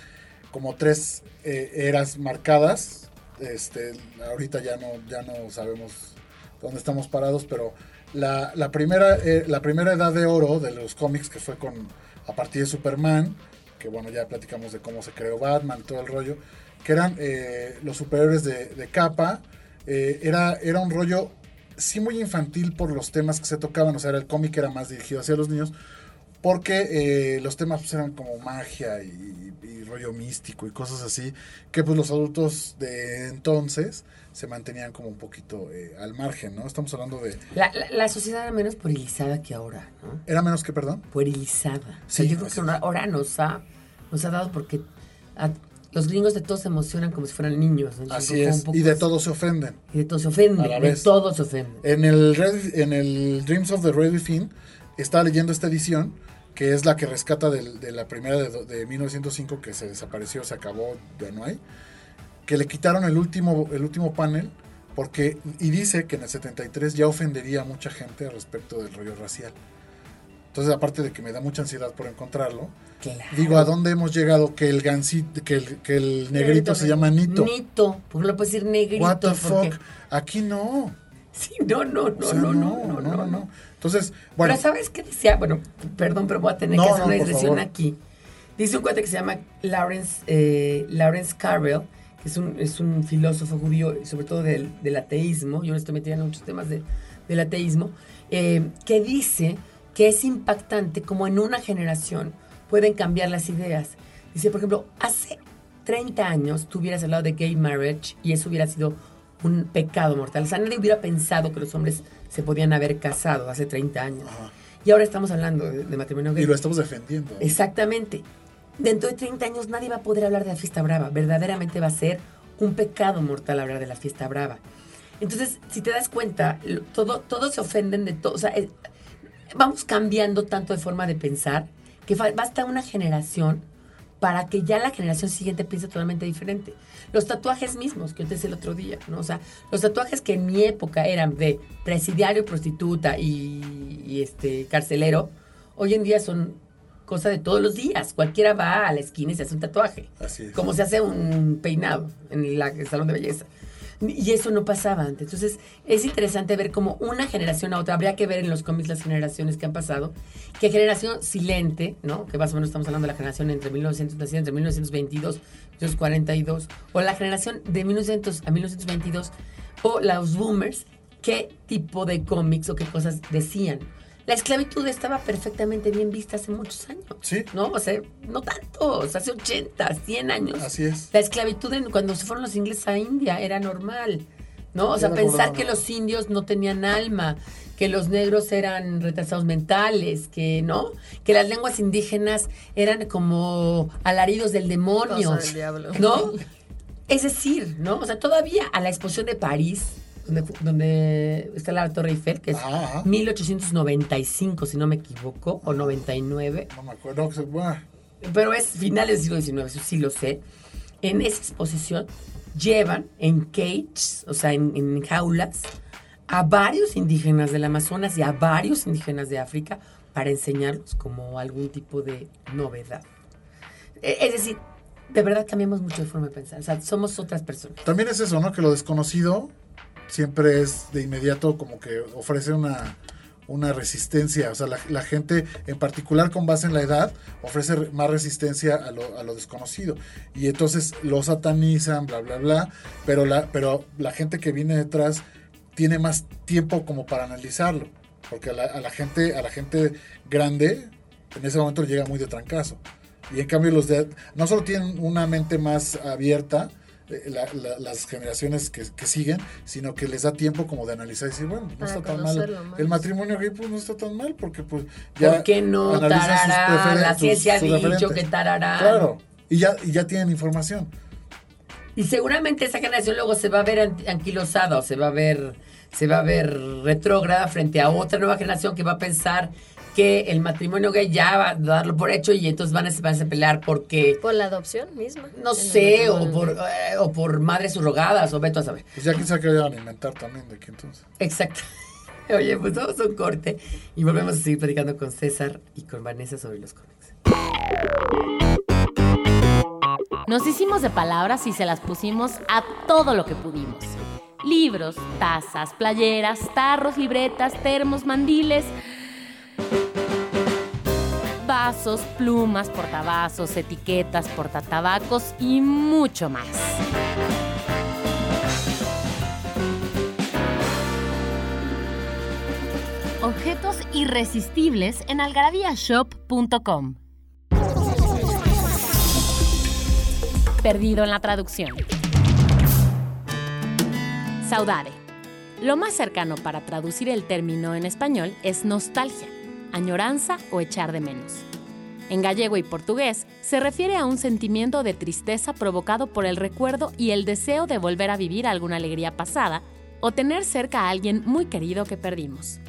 como tres eh, eras marcadas. Este, ahorita ya no, ya no sabemos dónde estamos parados, pero la, primera, eh, la primera edad de oro de los cómics, que fue con a partir de Superman, que bueno, ya platicamos de cómo se creó Batman, todo el rollo, que eran eh, los superhéroes de, de capa, eh, era, era un rollo sí muy infantil por los temas que se tocaban, o sea, era el cómic era más dirigido hacia los niños, porque eh, los temas pues, eran como magia y, y rollo místico y cosas así, que pues los adultos de entonces se mantenían como un poquito eh, al margen, ¿no? Estamos hablando de... La, la- la sociedad era menos puerilizada que ahora, ¿no? ¿Era menos que, perdón? Puerilizada. O sea, Sí, yo creo que ahora, nos ha, nos ha dado porque a- los gringos de todos se emocionan como si fueran niños. ¿no? Así es. Y de así. todo se ofenden. Y de todo se ofende. A la De vez. todo se ofende. En el, Red- en el Dreams of the Red Within, estaba leyendo esta edición, que es la que rescata del- de, la primera de, de 1905, que se desapareció, se acabó, ya no hay, que le quitaron el último, el último panel, porque, y dice que en el 73 ya ofendería a mucha gente respecto del rollo racial. Entonces, aparte de que me da mucha ansiedad por encontrarlo, Claro. digo, ¿a dónde hemos llegado que el gansito, que el, que el negrito se llama Nito? Nito. Porque lo puedes decir negrito. What the porque- fuck? Aquí no. Sí, no, no, no, O sea, no, no, no, no, no. Entonces, bueno, Pero ¿sabes qué decía? Bueno, perdón, pero voy a tener No, que hacer no, una digresión aquí. Dice un cuate que se llama Lawrence, eh, Lawrence Carrell, que es un, es un filósofo judío, sobre todo del, del ateísmo, yo no estoy metida en muchos temas de- del ateísmo, eh, que dice que es impactante como en una generación pueden cambiar las ideas. Dice, por ejemplo, hace 30 años tú hubieras hablado de gay marriage y eso hubiera sido un pecado mortal. O sea, nadie hubiera pensado que los hombres se podían haber casado hace 30 años. Y ahora estamos hablando de, de matrimonio gay. y lo estamos defendiendo. Exactamente. Dentro de 30 años nadie va a poder hablar de la fiesta brava. Verdaderamente va a ser un pecado mortal hablar de la fiesta brava. Entonces, si te das cuenta, todo, todos se ofenden de todo. O sea, eh, vamos cambiando tanto de forma de pensar que basta una generación para que ya la generación siguiente piense totalmente diferente. Los tatuajes mismos, que yo te decía el otro día, ¿no? O sea, los tatuajes que en mi época eran de presidiario, prostituta y, y, este carcelero, hoy en día son cosa de todos los días. Cualquiera va a la esquina y se hace un tatuaje. Así es. Como se hace un peinado en la- el salón de belleza. Y eso no pasaba antes. Entonces, es interesante ver cómo una generación a otra, habría que ver en los cómics las generaciones que han pasado, que generación silente, ¿no? Que más o menos estamos hablando de la generación entre 1900, nacida entre 1922 y 1942, o la generación de 1900 a 1922, o los boomers, qué tipo de cómics o qué cosas decían. La esclavitud estaba perfectamente bien vista hace muchos años. Sí. ¿No? O sea, no tanto, o sea, hace 80, 100 años. Así es. La esclavitud en- cuando se fueron los ingleses a India era normal, ¿no? O sea, Era pensar normal. que los indios no tenían alma, que los negros eran retrasados mentales, que, ¿no? Que las lenguas indígenas eran como alaridos del demonio, Cosa del diablo. ¿no? *laughs* Es decir, ¿no? O sea, todavía a la exposición de París, donde, donde está la Torre Eiffel, que es Ajá, ajá. 1895, si no me equivoco, o 99, No me acuerdo. que se- buah. pero es finales del siglo XIX, sí lo sé. En esa exposición llevan en cages, o sea, en, en jaulas, a varios indígenas del Amazonas y a varios indígenas de África para enseñarlos como algún tipo de novedad. E- Es decir, de verdad cambiamos mucho de forma de pensar. O sea, somos otras personas. También es eso, ¿no? Que lo desconocido siempre es de inmediato como que ofrece una, una resistencia. O sea, la, gente, en particular con base en la edad, ofrece re- más resistencia a lo, desconocido. Y entonces lo satanizan, bla, bla, bla. Pero la, pero la gente que viene detrás tiene más tiempo como para analizarlo. Porque a la, gente, a la gente grande, en ese momento le llega muy de trancazo. Y en cambio los de no solo tienen una mente más abierta, la- la- las generaciones que, que siguen, sino que les da tiempo como de analizar y decir, bueno, no Para está tan mal. más. El matrimonio gay pues no está tan mal porque pues ya ¿Por qué no? Tarará, la ciencia ha dicho que tarará. Claro. Y ya, y ya tienen información. Y seguramente esa generación luego se va a ver anquilosada o se va a ver, se va a ver retrógrada frente a otra nueva generación que va a pensar que el matrimonio gay ya va a darlo por hecho y entonces van a, van a pelear porque, Por la adopción misma. no sé, o por, eh, o por madres subrogadas o veto a saber. Pues ya que vayan a inventar también de aquí entonces. Exacto. *laughs* Oye, pues vamos a un corte y volvemos a seguir platicando con César y con Vanessa sobre los cómics. Nos hicimos de palabras y se las pusimos a todo lo que pudimos. Libros, tazas, playeras, tarros, libretas, termos, mandiles, vasos, plumas, portavasos, etiquetas, portatabacos y mucho más. objetos irresistibles en algarabíashop.com. Perdido en la traducción. Saudade. Lo más cercano para traducir el término en español es nostalgia, añoranza o echar de menos. En gallego y portugués se refiere a un sentimiento de tristeza provocado por el recuerdo y el deseo de volver a vivir alguna alegría pasada o tener cerca a alguien muy querido que perdimos.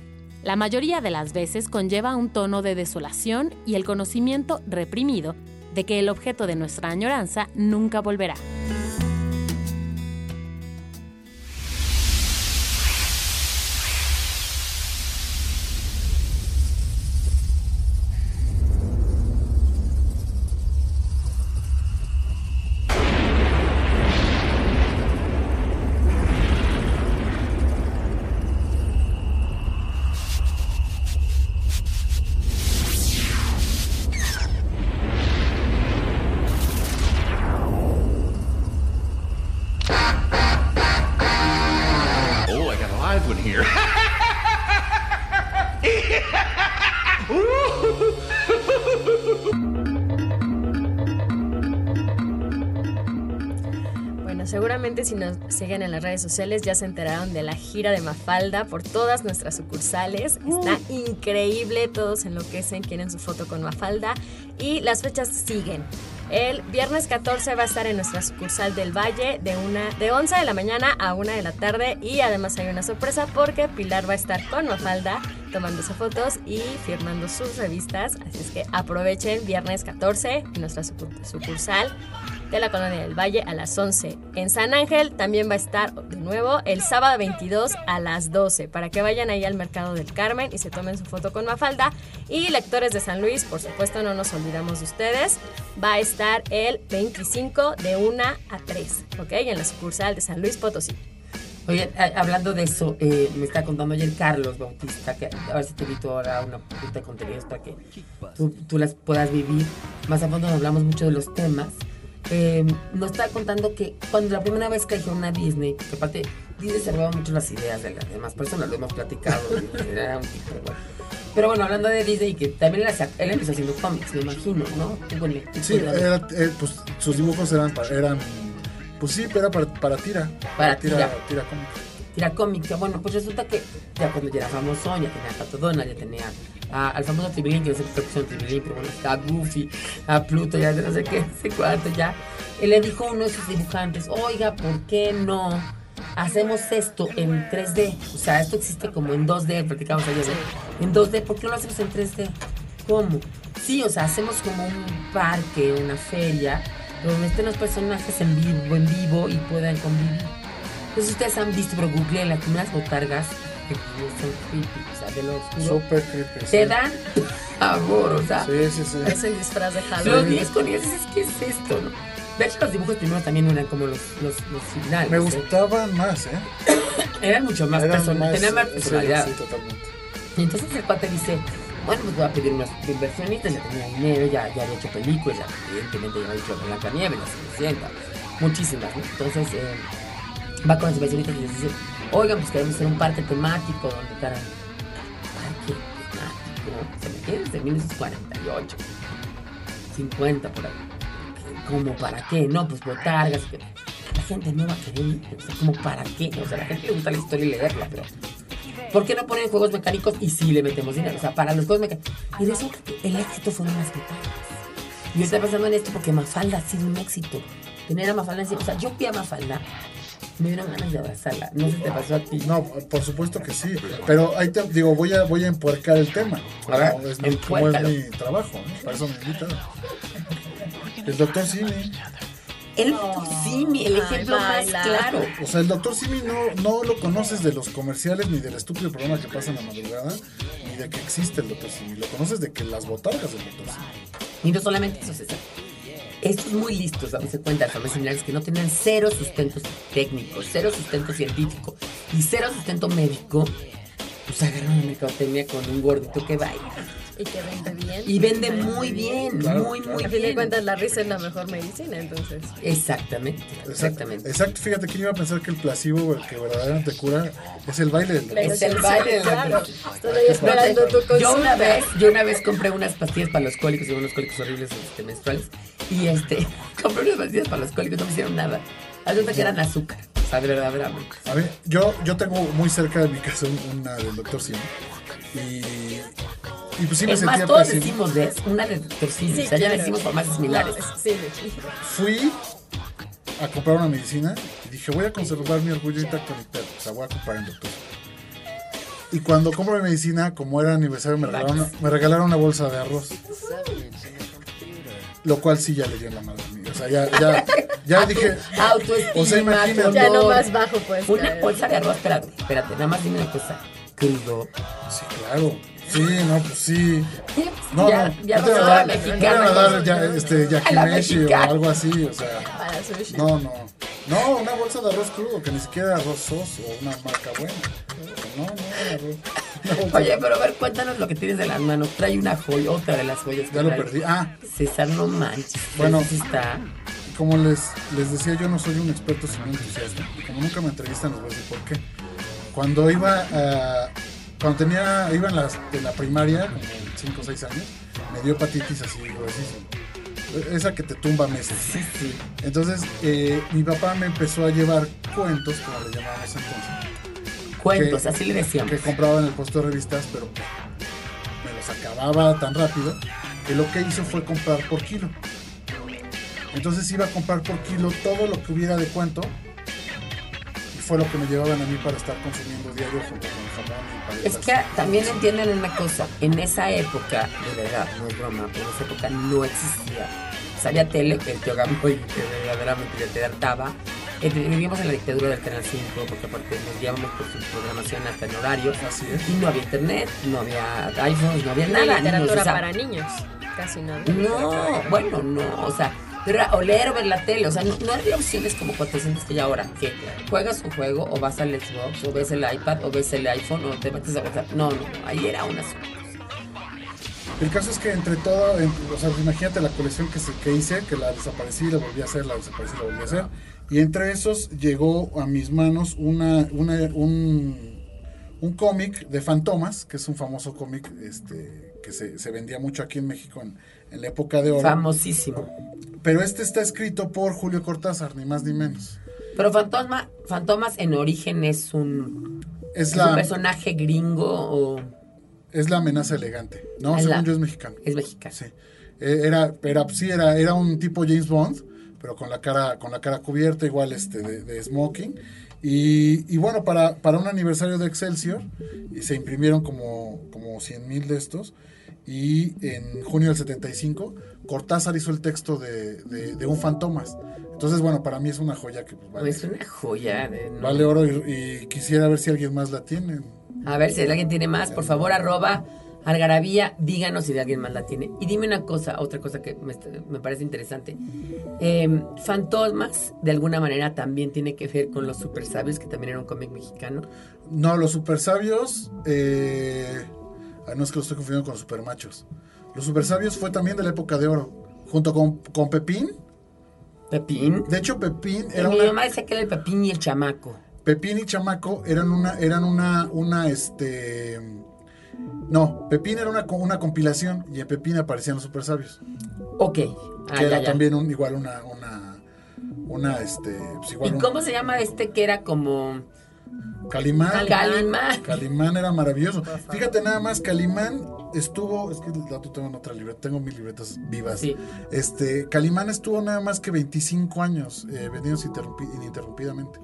La mayoría de las veces conlleva un tono de desolación y el conocimiento reprimido de que el objeto de nuestra añoranza nunca volverá. Siguen en las redes sociales ya se enteraron de la gira de Mafalda por todas nuestras sucursales. Está increíble, todos enloquecen, quieren su foto con Mafalda y las fechas siguen. El viernes 14 va a estar en nuestra sucursal del Valle de, una, de 11 de la mañana a 1 de la tarde y además hay una sorpresa porque Pilar va a estar con Mafalda tomándose fotos y firmando sus revistas. Así es que aprovechen viernes 14 en nuestra sucur- sucursal de la Colonia del Valle a las 11. En San Ángel también va a estar de nuevo el sábado 22 a las 12 para que vayan ahí al Mercado del Carmen y se tomen su foto con Mafalda. Y lectores de San Luis, por supuesto, no nos olvidamos de ustedes. Va a estar el 25 de 1 a 3, ¿ok? En la sucursal de San Luis Potosí. Oye, a- hablando de eso, eh, me está contando ayer Carlos Bautista, que a ver si te invito ahora una punta de contenidos para que tú, tú las puedas vivir. Más a fondo hablamos mucho de los temas. Eh, nos está contando que cuando la primera vez que dijeron a Disney, que aparte Disney se robaba mucho las ideas de las demás personas, lo hemos platicado, era un tipo, bueno. Pero bueno, hablando de Disney, que también él, empezó haciendo cómics, me imagino, ¿no? Bueno, Sí, era, eh, pues sus dibujos eran pues sí, era para, para tira. Para tira. tira. Tira cómic. tira cómica. Bueno, pues resulta que ya cuando ya era famoso, ya tenía a Pato Donald, ya tenía a- al famoso Tibilín, que no sé qué son Tibilín, pero bueno, a Goofy, a Pluto, ya no sé qué, no sé cuánto, ya. Él le dijo a uno de sus dibujantes, oiga, ¿por qué no hacemos esto en 3D? O sea, esto existe como en 2D, platicamos ayer, ¿no? En 2D, ¿por qué no lo hacemos en 3D? ¿Cómo? Sí, o sea, hacemos como un parque, una feria, donde estén los personajes en vivo, en vivo y puedan convivir. Entonces ustedes han visto, pero googleen las primeras botargas que son creepy, o sea, de lo oscuro. Súper creepy. Te sí. dan *laughs* amor, o sea, Sí, sí, sí. Ese disfraz de los Halloween. 10 con 10 dices, ¿qué es esto? no? De hecho, los dibujos primero también eran como los, los, los finales. Me ¿eh? gustaban más, ¿eh? Eran mucho más personales, tenían más personalidad. Sí, totalmente. Y entonces el cuate dice, bueno, pues voy a pedir unos inversionistas, ya tenía dinero, ya, ya había hecho películas, ya, evidentemente ya había hecho Blanca Nieve, la Cenicienta, muchísimas, ¿no? Entonces eh, va con los inversionistas y les dice, oigan, pues queremos hacer un parque temático donde estarán parque temático, se me quiere desde 1948, 50 por ahí. ¿Cómo para qué? No, pues botargas. que- La gente no va a querer ir, o sea, ¿como para qué? O sea, la gente le gusta la historia y leerla, pero ¿Por qué no ponen juegos mecánicos y sí le metemos dinero? O sea, para los juegos mecánicos. Y resulta que el éxito fueron las botargas. Y yo estoy pensando en esto porque Mafalda ha sido un éxito. Tener a Mafalda en O sea, yo fui a Mafalda, me dieron ganas de abrazarla. No sé si te pasó a ti. No, por supuesto que sí. Pero ahí te digo, voy a, voy a empuercar el tema. Es, mi, como es mi trabajo, ¿no? Para eso me invitan. El doctor Simi. El doctor Simi, el Ay, ejemplo más claro. O sea, el doctor Simi no, no lo conoces de los comerciales ni del estúpido programa que pasa en la madrugada, ni de que existe el doctor Simi. Lo conoces de que las botargas del doctor Simi. Y no solamente eso, César. Estos muy listos, darse cuenta, familias similares que no tenían cero sustento técnico, cero sustento científico y cero sustento médico, pues agarraron a mercadotecnia con un gordito que baila. Y que vende bien. Y vende muy bien, Claro, muy, claro. muy A fin de bien. cuentas, la risa es la mejor medicina, entonces. Exactamente, exactamente. exacto, fíjate que yo iba a pensar que el placebo, el que verdaderamente cura, es el baile del Es el baile de la Claro. Estoy esperando tu consulta. Yo una vez, yo una vez compré unas pastillas para los cólicos, y unos cólicos horribles este, menstruales. Y este, *laughs* compré unas pastillas para los cólicos, no me hicieron nada. Resulta que eran azúcar. O sea, de verdad, verdaderamente. A ver, yo, yo tengo muy cerca de mi casa un- una del doctor Sim. Y, y pues sí me es más, todos pésimo. decimos de una de torcina. Sí, o sea, ya decimos farmacias similares. No, sí, sí. Fui a comprar una medicina y dije, voy a conservar mi orgullo intacto ni pedo. O sea, voy a comprar en doctor. Y cuando compro mi medicina, como era aniversario, me regalaron, me regalaron una bolsa de arroz. Lo cual sí ya le dio la madre a mí. O sea, ya, ya, ya *laughs* dije, Autoestima, O sea, imagínate. Ya no más bajo, pues. Una bolsa de arroz, espérate, espérate, nada más dime una cosa. Crudo. sí, claro. Sí, no, pues sí. *laughs* No, ya, no, ya no te no van a dar, no te van a dar ya, este, *laughs* yakimeshi o algo así, o sea. Para sushi. No, no. No, una bolsa de arroz crudo, que ni siquiera era arroz sos o una marca buena. No, no, bolsa- *laughs* Oye, pero a ver, cuéntanos lo que tienes de las manos. Trae una joya, otra de las joyas que Ya lo trae. perdí. Ah, César, no manches. Bueno. Está. como les, les decía, yo no soy un experto sino entusiasta. Como nunca me entrevistan, les voy a decir por qué. Cuando iba a. Cuando tenía, iba en, las- en la primaria, como 5 o 6 años, me dio hepatitis así gruesísima. Esa que te tumba meses. Sí, sí. Entonces, eh, mi papá me empezó a llevar cuentos, como le llamábamos entonces, Cuentos, Que- así le decíamos. que compraba en el puesto de revistas, pero me los acababa tan rápido que lo que hizo fue comprar por kilo. Entonces iba a comprar por kilo todo lo que hubiera de cuento y fue lo que me llevaban a mí para estar consumiendo diario junto con Es que también entienden una cosa, en esa época, de verdad, no es broma, pero en esa época no existía. Salía tele, que el tío Gamboy, que verdaderamente ya te hartaba. Eh, Vivíamos en la dictadura del Canal 5, porque aparte nos guiábamos por su programación hasta en horarios. Así es. Y no había internet, no había iPhones, no había No nada. literatura niños, o sea, para niños. Casi nada. No, bueno, no, o sea, pero era oler o ver la tele, o sea, no, no había opciones como 400 que hay ahora, que juegas un juego o vas al Xbox o ves el iPad o ves el iPhone o te metes a WhatsApp. No, no, ahí era una sola. El caso es que entre todo, o sea, imagínate la colección que, se, que hice, que la desaparecí, la volví a hacer, la desaparecí, la volví a hacer. Y entre esos llegó a mis manos una, una- un, un cómic de Fantomas, que es un famoso cómic este, que se, se vendía mucho aquí en México en, en la época de oro. Famosísimo. Pero este está escrito por Julio Cortázar, ni más ni menos. Pero Fantasma, Fantomas en origen es un, Es es un personaje gringo o es la amenaza elegante. No, Es según la- yo es mexicano. es mexicano. Sí. Eh, Era, era, sí, era, era un tipo James Bond, pero con la cara, con la cara cubierta, igual este, de, de smoking. Y, y bueno, para, para un aniversario de Excelsior, y se imprimieron como, como 100 mil de estos. Y en junio del 75, Cortázar hizo el texto de, de, de un Fantomas. Entonces, bueno, para mí es una joya que pues, vale, Es una joya. de- no. vale oro y, y quisiera ver si alguien más la tiene. A ver si alguien tiene más, por favor, arroba algarabía, díganos si alguien más la tiene. Y dime una cosa, otra cosa que me, me parece interesante. Eh, Fantasmas, de alguna manera, también tiene que ver con los super sabios, que también era un cómic mexicano. No, los super sabios. Eh, ah, no es que los estoy confundiendo con los super machos. Los super sabios fue también de la época de oro. Junto con, con Pepín. Pepín. De hecho, Pepín era mi una. mamá decía que era el Pepín y el chamaco. Pepín y Chamaco eran una. Eran una. Una este. No, Pepín era una, una compilación y en Pepín aparecían los super sabios. Ok. Ah, que ya, era ya. también un, igual una. Una. Una este. pues igual ¿Y cómo se llama este que era como Calimán. Calimán? Calimán era maravilloso. Fíjate nada más, Calimán estuvo, es que el dato tengo en otra libreta, tengo mil libretas vivas. Sí. Este, Calimán estuvo nada más que 25 años eh, interrumpi- ininterrumpidamente.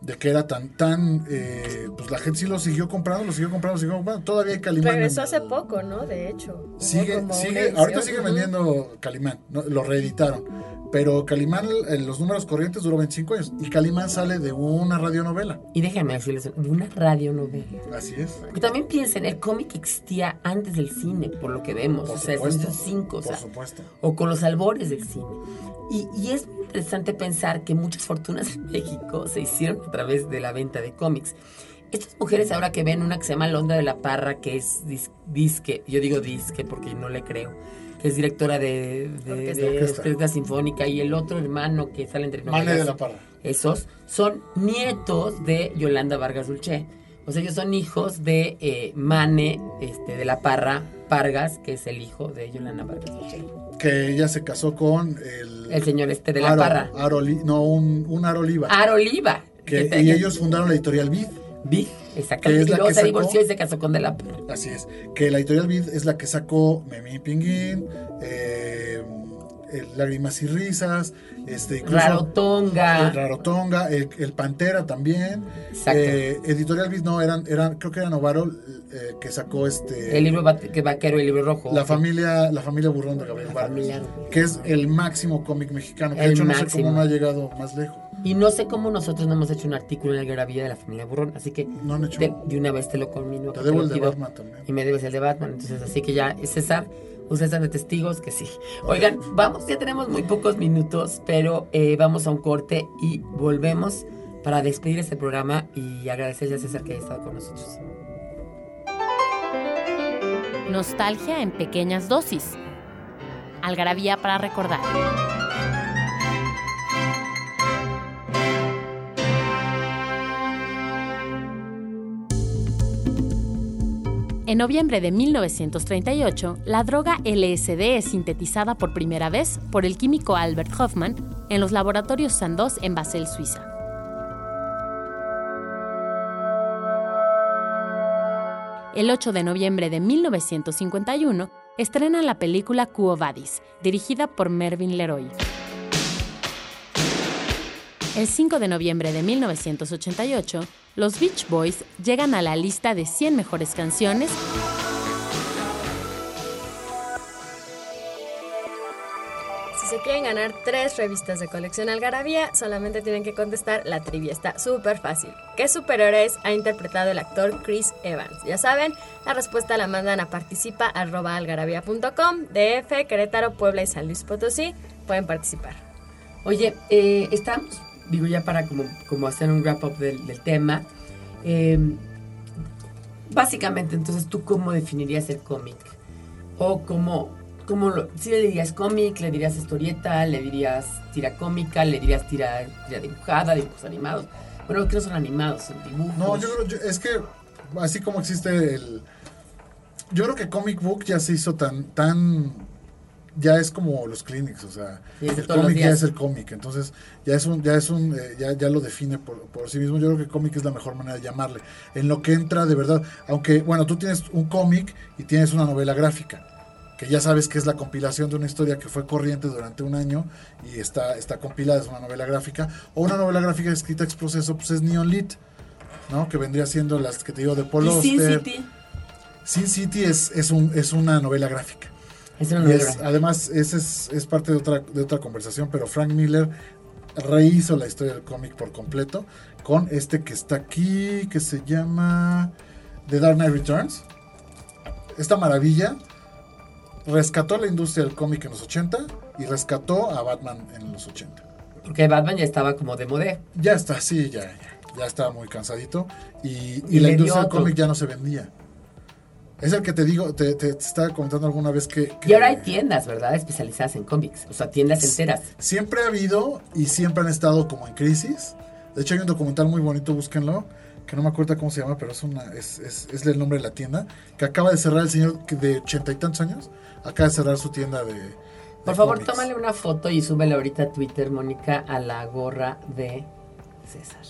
De que era tan, tan, eh, pues la gente sí lo siguió comprando, lo siguió comprando, lo siguió comprando. Todavía hay Calimán. Regresó en- hace poco, ¿no? De hecho. Sigue, sigue, ahorita sigue vendiendo Calimán, ¿no? lo reeditaron. Pero Calimán, en los números corrientes, duró 25 años. Y Calimán sale de una radionovela. Y déjenme decirles, de una radionovela. Así es. Porque también piensen, el cómic existía antes del cine, por lo que vemos. Por o sea, es supuesto, esos cinco, o por sea, supuesto. o con los albores del cine. Y, y es interesante pensar que muchas fortunas en México se hicieron a través de la venta de cómics. estas mujeres ahora que ven una que se llama Londra de la Parra, que es dis- disque, yo digo disque porque no le creo, que es directora de, de, Orquesta. de Orquesta. Orquesta Sinfónica, y el otro hermano que sale entre novelas, de la Parra. esos son nietos de Yolanda Vargas Dulce. O sea, ellos son hijos de eh, Mane este, de la Parra Vargas, que es el hijo de Yolanda Vargas. Que ella se casó con el... El señor este de la Aro- Parra. Aro no, un, un Aro Oliva. Aro Oliva. que, que- y ellos fundaron la editorial Vid. Que exactamente. es Y la luego que se sacó- divorció y se casó con de la Parra. Así es. Que la editorial Vid es la que sacó Memín Pinguín, eh, el Lágrimas y Risas, este, incluso Rarotonga. el Rarotonga, el, el Pantera también. Exacto. Eh, editorial Vid no, eran, eran, creo que era Novaro eh, que sacó este El libro va- que vaquero y el libro rojo. la familia, la familia burrón de Gabriel La Vargas. Que es el máximo cómic mexicano. Que de El hecho no sé máximo. cómo no ha llegado más lejos. Y no sé cómo nosotros no hemos hecho un artículo en el Gravilla de la familia Burrón, así que No han hecho. de, de una vez te lo conmino. Te debo el de. Batman también. Y me debes el de Batman, entonces así que ya, César, ustedes están de testigos que sí. Oigan, vamos, ya tenemos muy pocos minutos, pero eh, vamos a un corte y volvemos para despedir este programa y agradecerle a César que haya estado con nosotros. Nostalgia en pequeñas dosis. Algarabía para recordar. En noviembre de 1938, la droga LSD es sintetizada por primera vez por el químico Albert Hoffman en los laboratorios Sandoz en Basel, Suiza. El 8 de noviembre de 1951 estrena la película Quo Vadis, dirigida por Mervyn Leroy. El 5 de noviembre de 1988, los Beach Boys llegan a la lista de 100 mejores canciones Si se quieren ganar tres revistas de colección Algarabía, solamente tienen que contestar la trivia. Está súper fácil. ¿Qué superhéroes ha interpretado el actor Chris Evans? Ya saben, la respuesta la mandan a participa.algarabía.com, DF, Querétaro, Puebla y San Luis Potosí. Pueden participar. Oye, eh, estamos, digo ya para como, como hacer un wrap up del, tema. eh, básicamente, entonces, ¿tú cómo definirías el cómic? O cómo, cómo si le dirías cómic, le dirías historieta, le dirías tira cómica, le dirías tira, dibujada, dibujos animados. Bueno, que no son animados, son dibujos. No, yo creo, yo- es que así como existe el... Yo creo que comic book ya se hizo tan, tan, ya es como los clinics, o sea, Sí, el cómic ya es el cómic, entonces ya es un, ya es un, eh, ya, ya lo define por, por sí mismo. Yo creo que cómic es la mejor manera de llamarle. En lo que entra de verdad, aunque bueno, tú tienes un cómic y tienes una novela gráfica, que ya sabes que es la compilación de una historia que fue corriente durante un año y está, está compilada, es una novela gráfica, o una novela gráfica escrita ex proceso, pues es Neon Lit. ¿no? Que vendría siendo las que te digo de Paul Sin. City. Sin City es, es, un, es una novela gráfica. Es una es- además, ese es, es parte de otra, de otra conversación, pero Frank Miller rehizo la historia del cómic por completo con este que está aquí, que se llama The Dark Knight Returns. Esta maravilla rescató la industria del cómic en los 80 y rescató a Batman en los 80. Porque Batman ya estaba como de modé. Ya está, sí, ya, ya, ya estaba muy cansadito y, y Y la industria del cómic ya no se vendía. Es el que te digo, te, te- te estaba comentando alguna vez que... que Y ahora hay tiendas, ¿verdad? Especializadas en cómics. O sea, tiendas enteras. Siempre ha habido y siempre han estado como en crisis. De hecho, hay un documental muy bonito, búsquenlo, que no me acuerdo cómo se llama, pero es, una, es, es, es el nombre de la tienda, que acaba de cerrar el señor de ochenta y tantos años, acaba de cerrar su tienda de... de Por favor, cómics. tómale una foto y súbela ahorita a Twitter, Mónica, a la gorra de César.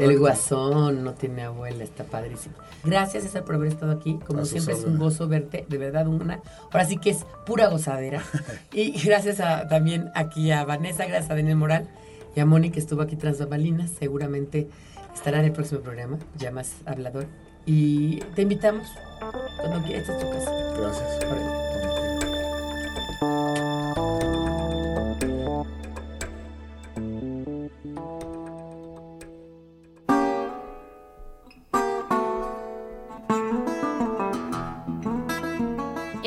El guasón no tiene abuela, está padrísimo. Gracias, César, por haber estado aquí. Como siempre, es un gozo verte, de verdad, una. Ahora sí que es pura gozadera. *laughs* y gracias a, también aquí a Vanessa, gracias a Daniel Moral y a Mónica, que estuvo aquí tras bambalinas. Seguramente estará en el próximo programa, ya más hablador. Y te invitamos cuando quieras, esta es tu casa. Gracias.